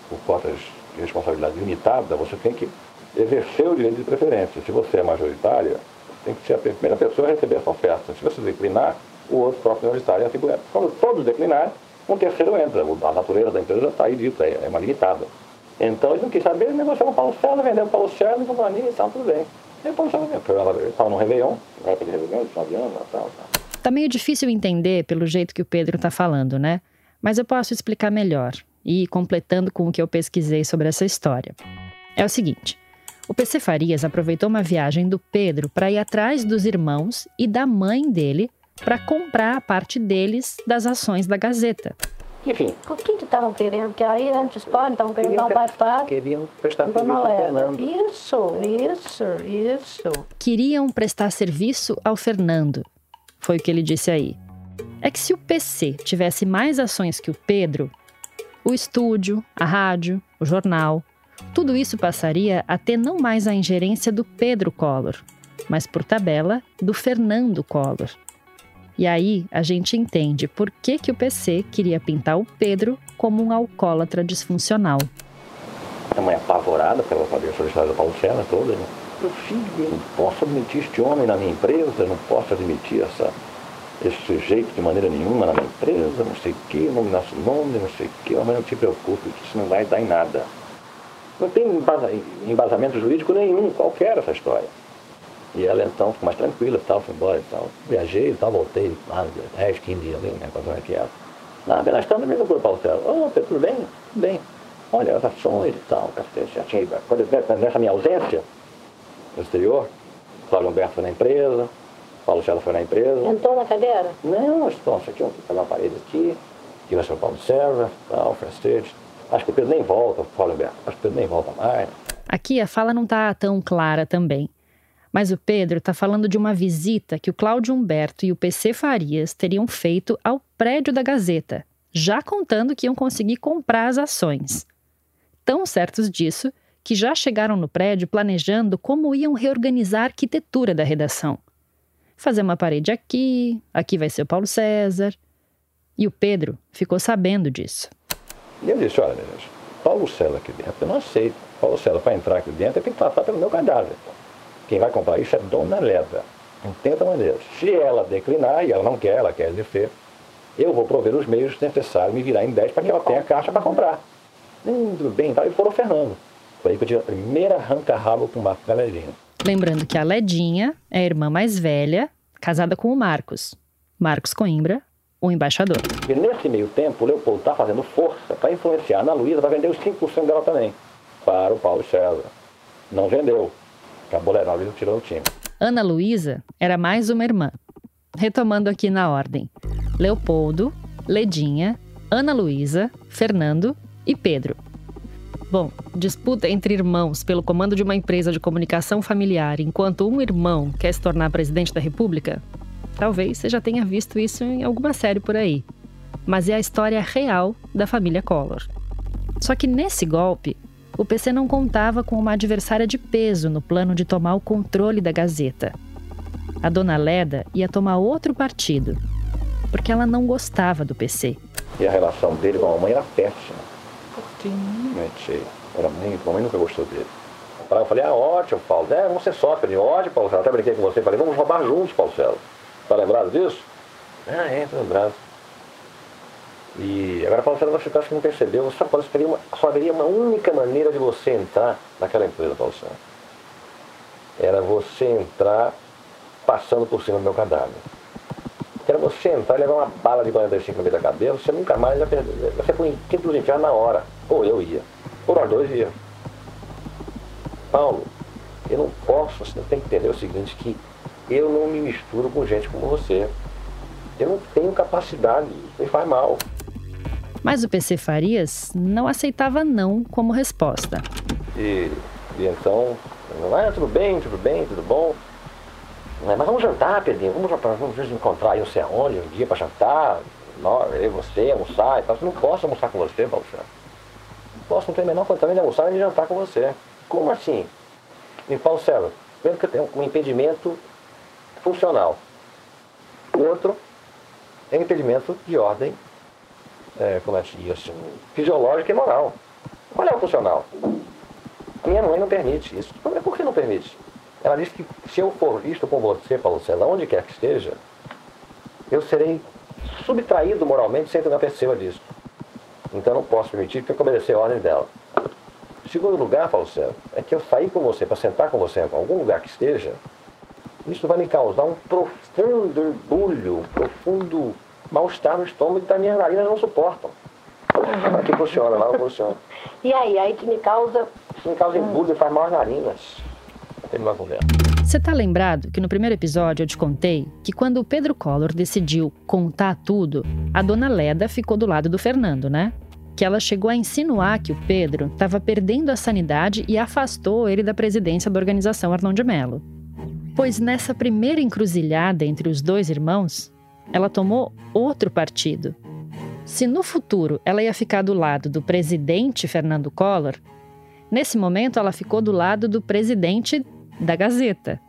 por cotas de responsabilidade limitada, você tem que exercer o direito de preferência. Se você é majoritária, tem que ser a primeira pessoa a receber essa oferta. Se você declinar, o outro próprio minoritário. Assim, por exemplo. quando todos declinarem, um terceiro entra. A natureza da empresa está aí dita, é é uma limitada. Então ele não quis saber, ele negociou com o Paulo César, vendeu o Paulo César, comprou a minha e tal, tudo bem. O. Ela estava no Réveillon, na época de Réveillon, de 9 anos, tal. Tá meio difícil entender pelo jeito que o Pedro tá falando, né? Mas eu posso explicar melhor e completando com o que eu pesquisei sobre essa história. É o seguinte: o PC Farias aproveitou uma viagem do Pedro para ir atrás dos irmãos e da mãe dele para comprar a parte deles das ações da Gazeta. Enfim, O que que estavam querendo? Que aí antes podem, estavam querendo dar um bypass. queriam prestar serviço ao Leda. Fernando. Isso, isso, isso. Queriam prestar serviço ao Fernando. Foi o que ele disse aí. É que se o PC tivesse mais ações que o Pedro, o estúdio, a rádio, o jornal, tudo isso passaria a ter não mais a ingerência do Pedro Collor, mas por tabela do Fernando Collor. E aí a gente entende por que, que o PC queria pintar o Pedro como um alcoólatra disfuncional. A mãe apavorada pela cabeça da história da Paulo César toda. Né? Meu filho, eu não posso admitir este homem na minha empresa, não posso admitir essa, esse sujeito de maneira nenhuma na empresa, não sei o quê, não nosso nome, não sei o quê, mas não te preocupe, isso não vai dar em nada. Não tem embasa- embasamento jurídico nenhum, qualquer essa história. E ela então ficou mais tranquila e tal, foi embora e tal. Viajei e tal, voltei lá, 10, 15 dias ali, né, é que era. Na Benastão também procurou Paulo César. Ô, Pedro, tudo bem? Tudo bem. Olha, as ações e tal, já tinha, quando, nessa minha ausência no exterior, Cláudio Humberto foi na empresa, Paulo César foi na empresa. Entrou na cadeira? Não, estou aqui, ó, tá uma parede aqui, aqui vai ser o Paulo César, tal, Frestete. Acho que o Pedro nem volta, Paulo Humberto, acho que o Pedro nem volta mais. Aqui a fala não está tão clara também. Mas o Pedro está falando de uma visita que o Cláudio Humberto e o PC Farias teriam feito ao prédio da Gazeta, já contando que iam conseguir comprar as ações. Tão certos disso que já chegaram no prédio planejando como iam reorganizar a arquitetura da redação. Fazer uma parede aqui, aqui vai ser o Paulo César. E o Pedro ficou sabendo disso. E eu disse, olha, Deus, Paulo César aqui dentro, eu não aceito. Paulo César, para entrar aqui dentro, tem que passar pelo meu cadáver. Quem vai comprar isso é Dona Leda. Outra maneira. Se ela declinar, e ela não quer, ela quer exercer, eu vou prover os meios necessários, me virar em 10 para que ela tenha caixa para comprar. Hum, tudo bem, tá? E foram o Fernando. Foi aí que eu tive a primeira arranca-rabo com o Marco Galedinho. Lembrando que a Ledinha é a irmã mais velha, casada com o Marcos. Marcos Coimbra, o embaixador. E nesse meio tempo, o Leopoldo está fazendo força para influenciar a Ana Luísa para vender os 5% dela também, para o Paulo César. Não vendeu. Acabou a Ana Luísa tirou o time. Ana Luísa era mais uma irmã. Retomando aqui na ordem: Leopoldo, Ledinha, Ana Luísa, Fernando e Pedro. Bom, disputa entre irmãos pelo comando de uma empresa de comunicação familiar enquanto um irmão quer se tornar presidente da República? Talvez você já tenha visto isso em alguma série por aí. Mas é a história real da família Collor. Só que nesse golpe, o PC não contava com uma adversária de peso no plano de tomar o controle da Gazeta. A dona Leda ia tomar outro partido, porque ela não gostava do PC. E a relação dele com a mamãe era péssima. Realmente, era muito, a mamãe nunca gostou dele. Eu falei, ah, ótimo, Paulo. É, vamos ser sócios. Ótimo, Paulo César. Até brinquei com você. Falei, vamos roubar juntos, Paulo César. Tá lembrado disso? Ah, é, tô lembrado. E agora, Paulo César, você acha que não percebeu. Você sabe, Paulo, uma, só haveria uma única maneira de você entrar naquela empresa, Paulo César. Era você entrar passando por cima do meu cadáver. Era você entrar e levar uma bala de 45 no meio da cabeça, você nunca mais ia perder. Você foi dos enfiar na hora. Ou eu ia. Ou nós dois ia. Paulo, eu não posso, você tem que entender o seguinte, que eu não me misturo com gente como você. Eu não tenho capacidade, me faz mal. Mas o PC Farias não aceitava não como resposta. E, e então, ah, tudo bem, tudo bem, tudo bom. Mas vamos jantar, Pedrinho, vamos, vamos nos encontrar aí não sei aonde, um dia para jantar, nós, eu, você, almoçar e tal. Eu não posso almoçar com você, Paulo Não posso, não ter a menor condição de almoçar nem de jantar com você. Como assim? Me Paulo César, primeiro que tenho um impedimento funcional. O outro é um impedimento de ordem, é, como é que diz assim, fisiológica e moral. Qual é o funcional? Minha mãe não permite isso. Por que não permite? Ela disse que se eu for visto com você, Paulo César, onde quer que esteja, eu serei subtraído moralmente sem que eu me aperceba disso. Então não posso permitir que eu obedecer a ordem dela. Segundo lugar, César, é que eu sair com você para sentar com você em algum lugar que esteja, isso vai me causar um profundo orgulho, um profundo mal-estar no estômago que as minhas narinas não suportam. Aqui funciona, lá não funciona. E aí, aí que me causa. Isso me causa embrulho, faz mal às narinas. Conversa. Você tá lembrado que no primeiro episódio eu te contei que quando o Pedro Collor decidiu contar tudo, a dona Leda ficou do lado do Fernando, né? que ela chegou a insinuar que o Pedro estava perdendo a sanidade e afastou ele da presidência da organização Arnão de Mello. Pois nessa primeira encruzilhada entre os dois irmãos, ela tomou outro partido. Se no futuro ela ia ficar do lado do presidente Fernando Collor, nesse momento ela ficou do lado do presidente da Gazeta.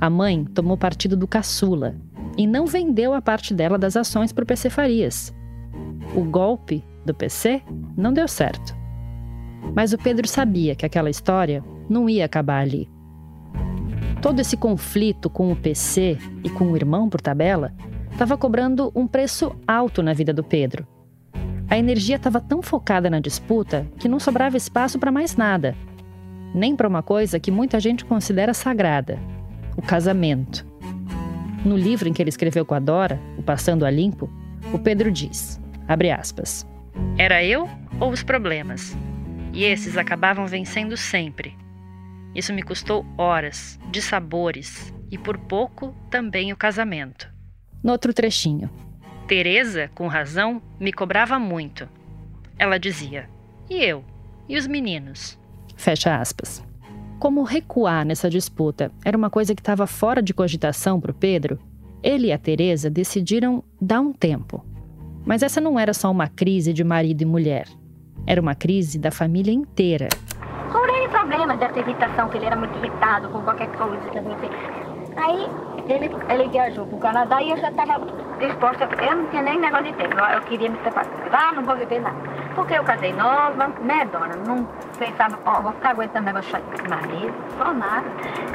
A mãe tomou partido do caçula e não vendeu a parte dela das ações para o PC Farias. O golpe do PC não deu certo. Mas o Pedro sabia que aquela história não ia acabar ali. Todo esse conflito com o PC e com o irmão por tabela estava cobrando um preço alto na vida do Pedro. A energia estava tão focada na disputa que não sobrava espaço para mais nada, nem para uma coisa que muita gente considera sagrada: o casamento. No livro em que ele escreveu com a Dora, O Passando a Limpo, o Pedro diz, aspas, era eu ou os problemas? E esses acabavam vencendo sempre. Isso me custou horas, de sabores e por pouco também o casamento. No outro trechinho. Teresa, com razão, me cobrava muito. Ela dizia: "E eu? E os meninos?" Fecha aspas. Como recuar nessa disputa era uma coisa que estava fora de cogitação para o Pedro, ele e a Teresa decidiram dar um tempo mas essa não era só uma crise de marido e mulher. Era uma crise da família inteira. Por ele problemas dessa irritação, que ele era muito irritado com qualquer coisa. Aí ele, ele viajou para o Canadá e eu já estava disposta, eu não tinha nem negócio de tempo, eu queria me separar. Ah, não vou viver nada. Porque eu casei nova, né, dona? Não pensava, ó, vou ficar aguentando negócio de marido, só nada.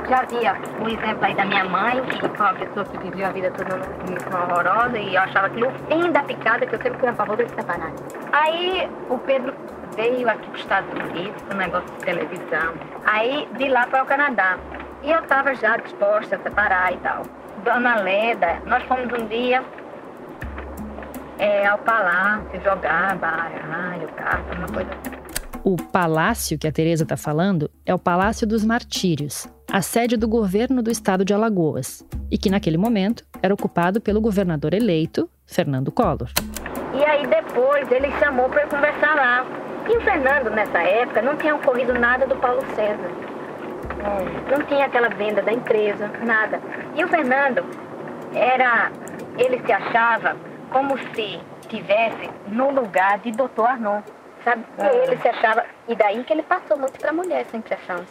Já via o exemplo aí da minha mãe, que foi uma pessoa que viveu a vida toda horrorosa e eu achava que o fim da picada, que eu sempre fui a favor de separar. Aí o Pedro veio aqui para os Estados Unidos, um negócio de televisão. Aí de lá para o Canadá. E eu estava já disposta a separar e tal. Dona Leda, nós fomos um dia é, ao palácio jogar baralho, carta, uma coisa assim. O palácio que a Teresa está falando é o Palácio dos Martírios, a sede do governo do estado de Alagoas, e que naquele momento era ocupado pelo governador eleito, Fernando Collor. E aí depois ele chamou para conversar lá. E o Fernando, nessa época, não tinha ocorrido nada do Paulo César. Não tinha aquela venda da empresa, nada. E o Fernando era. Ele se achava como se tivesse no lugar de Dr. Arnon. sabe? E ele se achava. E daí que ele passou muito pra mulher essa impressão.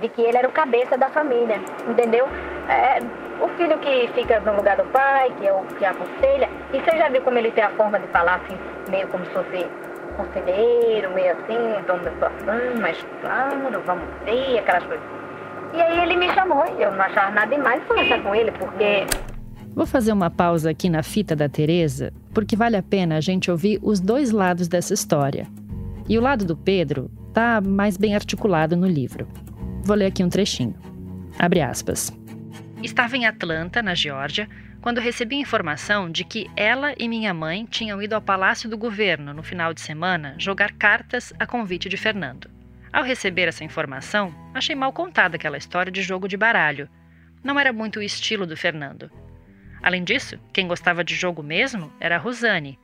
De que ele era o cabeça da família, entendeu? É, o filho que fica no lugar do pai, que é o que aconselha. E você já viu como ele tem a forma de falar assim, meio como se fosse conselheiro, meio assim, dono da situação, mas claro, vamos ver, aquelas coisas. E aí ele me chamou, eu não achava nada demais conversar com ele, porque Vou fazer uma pausa aqui na fita da Teresa, porque vale a pena a gente ouvir os dois lados dessa história. E o lado do Pedro tá mais bem articulado no livro. Vou ler aqui um trechinho. Abre aspas. Estava em Atlanta, na Geórgia, quando recebi informação de que ela e minha mãe tinham ido ao Palácio do Governo no final de semana jogar cartas a convite de Fernando. Ao receber essa informação, achei mal contada aquela história de jogo de baralho. Não era muito o estilo do Fernando. Além disso, quem gostava de jogo mesmo era a Rosane,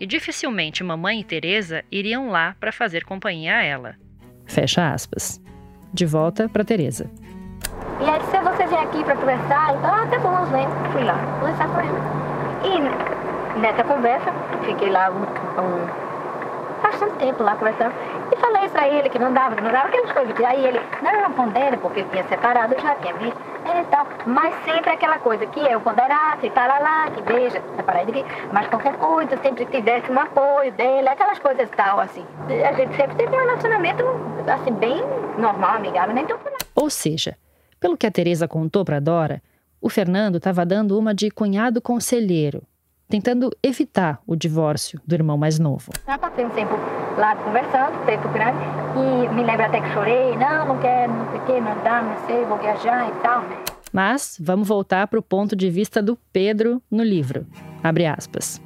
e dificilmente mamãe e Teresa iriam lá para fazer companhia a ela. Fecha aspas. De volta para Teresa. E aí, se você vier aqui para conversar, então, ah, tá bom, vem. Fui lá, conversar com ele. E nessa conversa, fiquei lá um, um, bastante tempo lá conversando. E falei pra ele que não dava, que não dava aquelas coisas. Aí ele, não, pondera, porque tinha separado, eu já tinha visto. E tal. Mas sempre aquela coisa, que eu ponderasse, para lá, que veja, separar daqui. Mas qualquer coisa, sempre tivesse um apoio dele, aquelas coisas e tal, assim. A gente sempre teve um relacionamento, assim, bem normal, amigável, foi lá. Ou seja, pelo que a Teresa contou para Dora, o Fernando estava dando uma de cunhado conselheiro, tentando evitar o divórcio do irmão mais novo. Já passei um tempo lá conversando, tempo grande, e me lembro até que chorei, não, não quero, não sei o quê, não dá, não sei, vou viajar e tal. Mas vamos voltar para o ponto de vista do Pedro no livro. Abre aspas.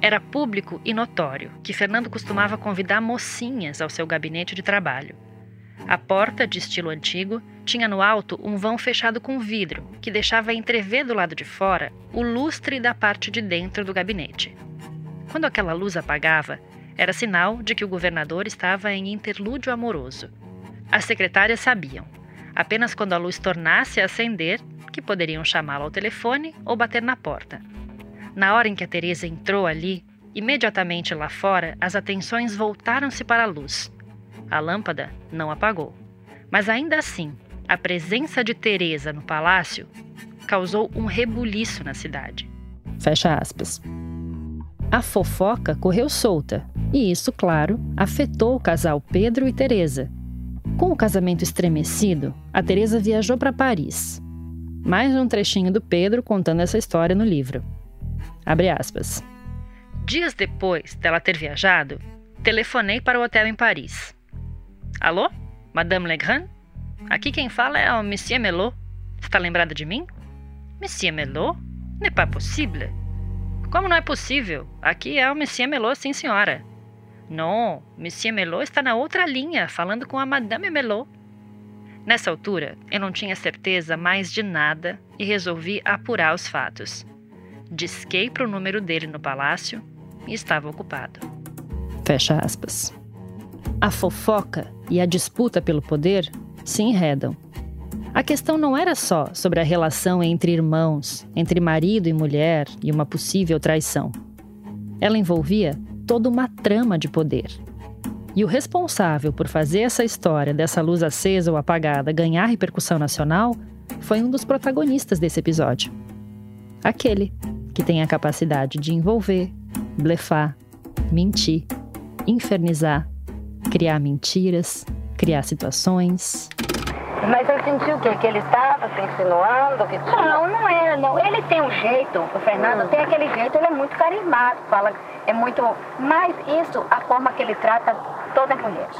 Era público e notório que Fernando costumava convidar mocinhas ao seu gabinete de trabalho. A porta, de estilo antigo, tinha no alto um vão fechado com vidro, que deixava entrever do lado de fora o lustre da parte de dentro do gabinete. Quando aquela luz apagava, era sinal de que o governador estava em interlúdio amoroso. As secretárias sabiam, apenas quando a luz tornasse a acender, que poderiam chamá-lo ao telefone ou bater na porta. Na hora em que a Teresa entrou ali, imediatamente lá fora, as atenções voltaram-se para a luz. A lâmpada não apagou. Mas ainda assim, a presença de Teresa no palácio causou um rebuliço na cidade. Fecha aspas. A fofoca correu solta, e isso, claro, afetou o casal Pedro e Teresa. Com o casamento estremecido, a Teresa viajou para Paris. Mais um trechinho do Pedro contando essa história no livro. Abre aspas. Dias depois dela ter viajado, telefonei para o hotel em Paris. Alô? Madame Legrand? Aqui quem fala é o Monsieur Melot. Está lembrada de mim? Monsieur Melot? N'est pas possible. Como não é possível? Aqui é o Monsieur Melot, sim senhora. Não, Monsieur Melot está na outra linha, falando com a Madame Melot. Nessa altura, eu não tinha certeza mais de nada e resolvi apurar os fatos. Disquei para o número dele no palácio e estava ocupado. Fecha aspas. A fofoca e a disputa pelo poder se enredam. A questão não era só sobre a relação entre irmãos, entre marido e mulher e uma possível traição. Ela envolvia toda uma trama de poder. E o responsável por fazer essa história dessa luz acesa ou apagada ganhar repercussão nacional foi um dos protagonistas desse episódio. Aquele que tem a capacidade de envolver, blefar, mentir, infernizar, criar mentiras, criar situações. Mas eu senti o quê? Que ele estava se insinuando? Que tinha... Não, não era, não. Ele tem um jeito, o Fernando hum. tem aquele jeito, ele é muito carismático, fala, é muito. Mas isso, a forma que ele trata todas as mulheres.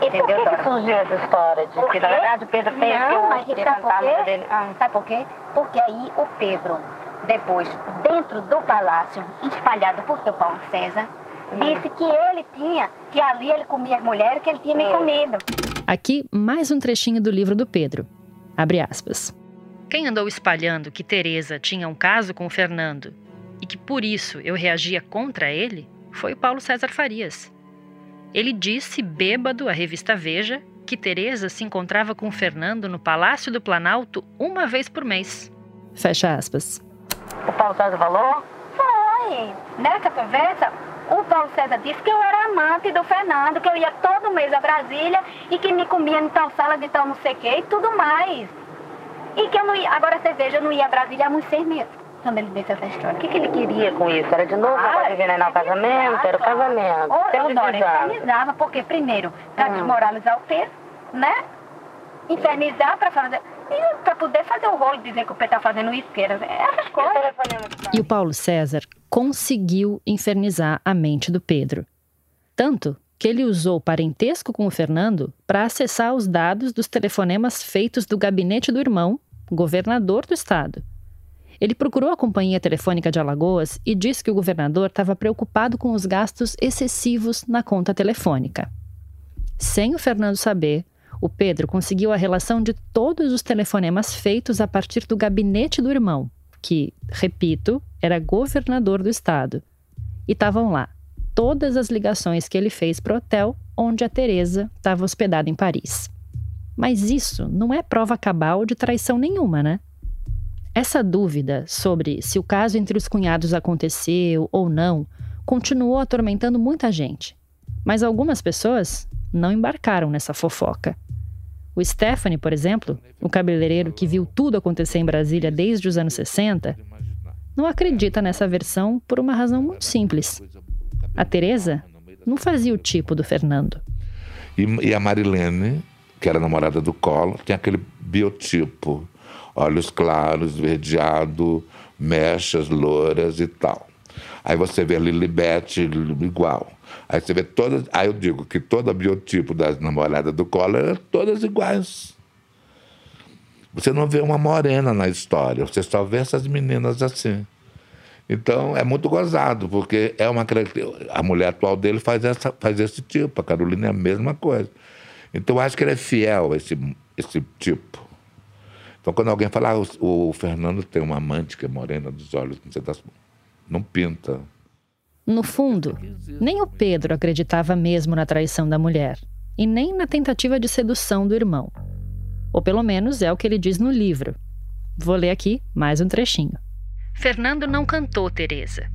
E Entendeu, por que, que surgiu essa história de que na verdade o Pedro fez não, que eu mas queria cantar a dele? Ah. Sabe por quê? Porque aí o Pedro, depois, dentro do palácio, espalhado por seu Paulo César, disse que ele tinha, que ali ele comia as mulheres, que ele tinha me comido. Aqui, mais um trechinho do livro do Pedro. Abre aspas. Quem andou espalhando que Teresa tinha um caso com o Fernando e que por isso eu reagia contra ele foi o Paulo César Farias. Ele disse, bêbado, à revista Veja, que Teresa se encontrava com o Fernando no Palácio do Planalto uma vez por mês. Fecha aspas. O Paulo César falou? Foi. Nessa conversa, O Paulo César disse que eu era amante do Fernando, que eu ia todo mês a Brasília e que me comia em tal sala de tal não sei o que e tudo mais. E que eu não ia, agora você veja, eu não ia a Brasília há uns seis meses. Quando ele disse essa história. O que, que ele queria com isso? Era de novo ah, para envenenar o casamento? Era o casamento. Ou, Teodoro, infernizava, porque primeiro, para hum. desmoralizar o Pedro, né? Infernizar para fazer. E para poder fazer o rolo e dizer que o Pedro está fazendo isso, essas coisas. E o Paulo César conseguiu infernizar a mente do Pedro. Tanto que ele usou parentesco com o Fernando para acessar os dados dos telefonemas feitos do gabinete do irmão, governador do estado. Ele procurou a companhia telefônica de Alagoas e disse que o governador estava preocupado com os gastos excessivos na conta telefônica. Sem o Fernando saber, o Pedro conseguiu a relação de todos os telefonemas feitos a partir do gabinete do irmão, que, repito, era governador do estado. E estavam lá todas as ligações que ele fez para o hotel onde a Teresa estava hospedada em Paris. Mas isso não é prova cabal de traição nenhuma, né? Essa dúvida sobre se o caso entre os cunhados aconteceu ou não continuou atormentando muita gente. Mas algumas pessoas não embarcaram nessa fofoca. O Stephanie, por exemplo, o cabeleireiro que viu tudo acontecer em Brasília desde os anos 60, não acredita nessa versão por uma razão muito simples. A Teresa não fazia o tipo do Fernando. E, e a Marilene, que era namorada do Collor, tinha aquele biotipo: olhos claros, verdeado, mechas, louras e tal. Aí você vê a Lilibet igual. Aí você vê todas. Aí eu digo que todo biotipo das namoradas do Collor eram todas iguais. Você não vê uma morena na história, você só vê essas meninas assim. Então é muito gozado, porque é uma a mulher atual dele faz, essa, faz esse tipo, a Carolina é a mesma coisa. Então eu acho que ele é fiel a esse, esse tipo. Então quando alguém fala, ah, o, o Fernando tem uma amante que é morena dos olhos, não pinta. No fundo, nem o Pedro acreditava mesmo na traição da mulher, e nem na tentativa de sedução do irmão. Ou pelo menos é o que ele diz no livro. Vou ler aqui mais um trechinho. Fernando não cantou Teresa.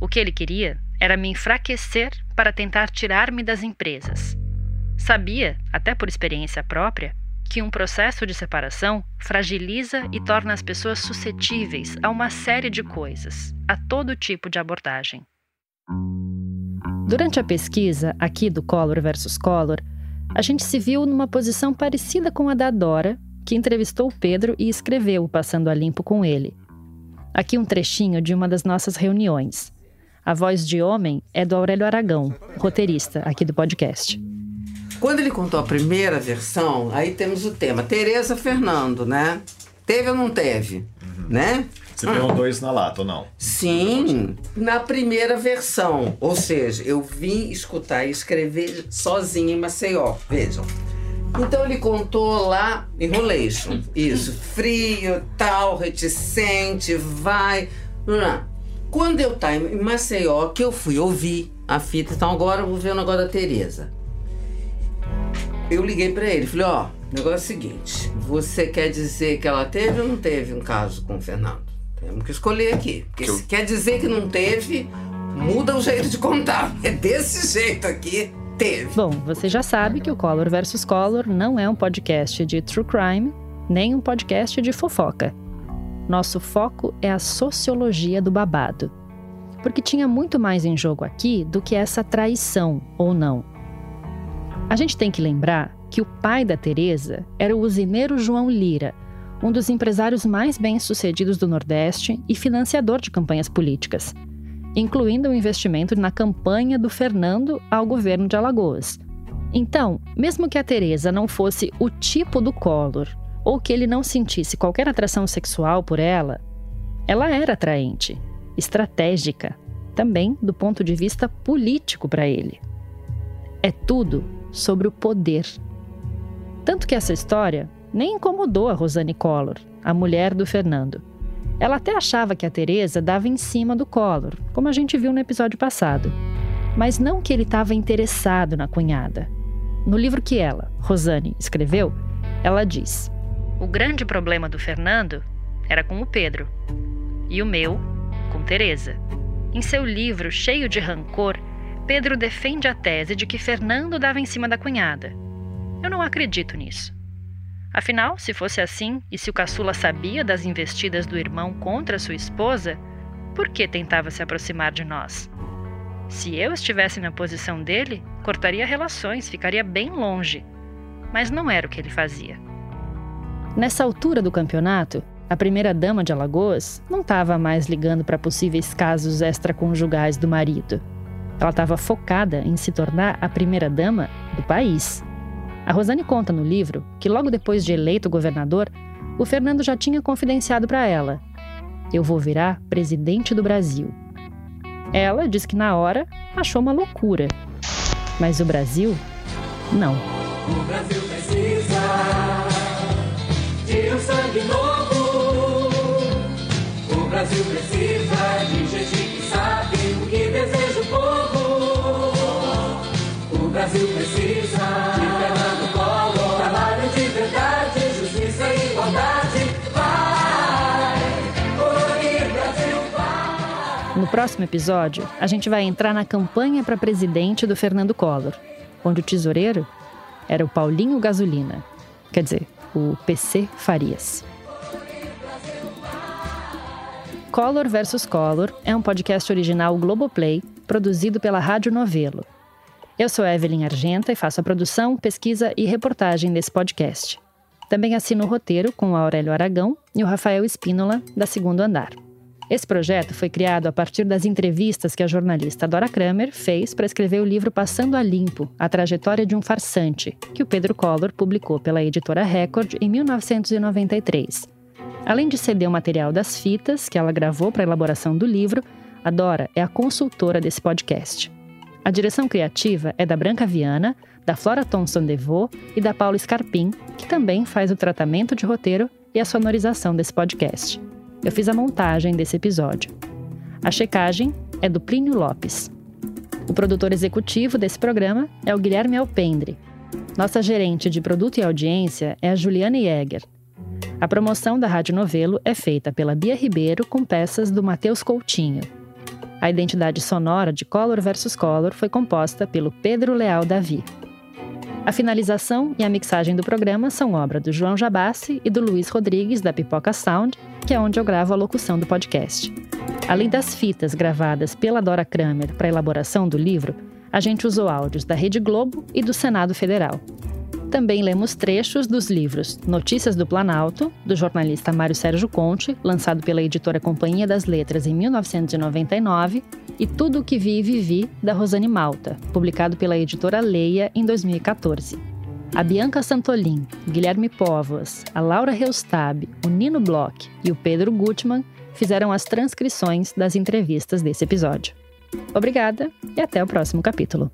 O que ele queria era me enfraquecer para tentar tirar-me das empresas. Sabia, até por experiência própria, que um processo de separação fragiliza e torna as pessoas suscetíveis a uma série de coisas, a todo tipo de abordagem. Durante a pesquisa aqui do Collor versus Collor, a gente se viu numa posição parecida com a da Dora, que entrevistou o Pedro e escreveu o Passando a Limpo com ele. Aqui um trechinho de uma das nossas reuniões. A voz de homem é do Aurélio Aragão, roteirista aqui do podcast. Quando ele contou a primeira versão, aí temos o tema Tereza Fernando, né? Teve ou não teve, uhum. né? Você perguntou isso na lata ou não? Sim, na primeira versão. Ou seja, eu vim escutar e escrever sozinho em Maceió. Vejam. Então ele contou lá, enrolation. Isso, frio, tal, reticente, vai. Quando eu tava em Maceió, que eu fui ouvir a fita, então agora eu vou ver o negócio da Tereza. Eu liguei para ele, falei, ó, o negócio é o seguinte, você quer dizer que ela teve ou não teve um caso com o Fernando? Temos que escolher aqui. Porque se quer dizer que não teve, muda o jeito de contar. É desse jeito aqui. Teve. Bom, você já sabe que o Color versus Color não é um podcast de true crime, nem um podcast de fofoca. Nosso foco é a sociologia do babado. Porque tinha muito mais em jogo aqui do que essa traição ou não. A gente tem que lembrar que o pai da Teresa era o usineiro João Lira, um dos empresários mais bem-sucedidos do Nordeste e financiador de campanhas políticas, incluindo o investimento na campanha do Fernando ao governo de Alagoas. Então, mesmo que a Teresa não fosse o tipo do Collor, ou que ele não sentisse qualquer atração sexual por ela, ela era atraente, estratégica, também do ponto de vista político para ele. É tudo sobre o poder. Tanto que essa história nem incomodou a Rosane Collor, a mulher do Fernando. Ela até achava que a Teresa dava em cima do Collor, como a gente viu no episódio passado. Mas não que ele estava interessado na cunhada. No livro que ela, Rosane, escreveu, ela diz: O grande problema do Fernando era com o Pedro, e o meu com Teresa. Em seu livro, cheio de rancor, Pedro defende a tese de que Fernando dava em cima da cunhada. Eu não acredito nisso. Afinal, se fosse assim, e se o caçula sabia das investidas do irmão contra sua esposa, por que tentava se aproximar de nós? Se eu estivesse na posição dele, cortaria relações, ficaria bem longe. Mas não era o que ele fazia. Nessa altura do campeonato, a primeira-dama de Alagoas não estava mais ligando para possíveis casos extraconjugais do marido. Ela estava focada em se tornar a primeira-dama do país. A Rosane conta no livro que, logo depois de eleito governador, o Fernando já tinha confidenciado para ela: Eu vou virar presidente do Brasil. Ela diz que na hora achou uma loucura. Mas o Brasil, não. O Brasil precisa de um sangue novo. O Brasil precisa de gente que sabe o que deseja o povo. O Brasil precisa próximo episódio, a gente vai entrar na campanha para presidente do Fernando Collor, onde o tesoureiro era o Paulinho Gasolina. Quer dizer, o PC Farias. Collor vs Collor é um podcast original Globoplay, produzido pela Rádio Novelo. Eu sou Evelyn Argenta e faço a produção, pesquisa e reportagem desse podcast. Também assino o roteiro com o Aurélio Aragão e o Rafael Espínola, da Segundo Andar. Esse projeto foi criado a partir das entrevistas que a jornalista Dora Kramer fez para escrever o livro Passando a Limpo A Trajetória de um Farsante, que o Pedro Collor publicou pela editora Record em 1993. Além de ceder o material das fitas que ela gravou para a elaboração do livro, a Dora é a consultora desse podcast. A direção criativa é da Branca Viana, da Flora Thomson DeVoe e da Paula Scarpim, que também faz o tratamento de roteiro e a sonorização desse podcast. Eu fiz a montagem desse episódio. A checagem é do Plínio Lopes. O produtor executivo desse programa é o Guilherme Alpendre. Nossa gerente de produto e audiência é a Juliana Jäger. A promoção da Rádio Novelo é feita pela Bia Ribeiro com peças do Matheus Coutinho. A identidade sonora de Color vs Color foi composta pelo Pedro Leal Davi. A finalização e a mixagem do programa são obra do João Jabassi e do Luiz Rodrigues, da Pipoca Sound, que é onde eu gravo a locução do podcast. Além das fitas gravadas pela Dora Kramer para a elaboração do livro, a gente usou áudios da Rede Globo e do Senado Federal. Também lemos trechos dos livros Notícias do Planalto, do jornalista Mário Sérgio Conte, lançado pela editora Companhia das Letras em 1999, e Tudo o que Vi e Vivi, da Rosane Malta, publicado pela editora Leia em 2014. A Bianca Santolin, Guilherme Povas, a Laura Reustab, o Nino Bloch e o Pedro Gutmann fizeram as transcrições das entrevistas desse episódio. Obrigada e até o próximo capítulo.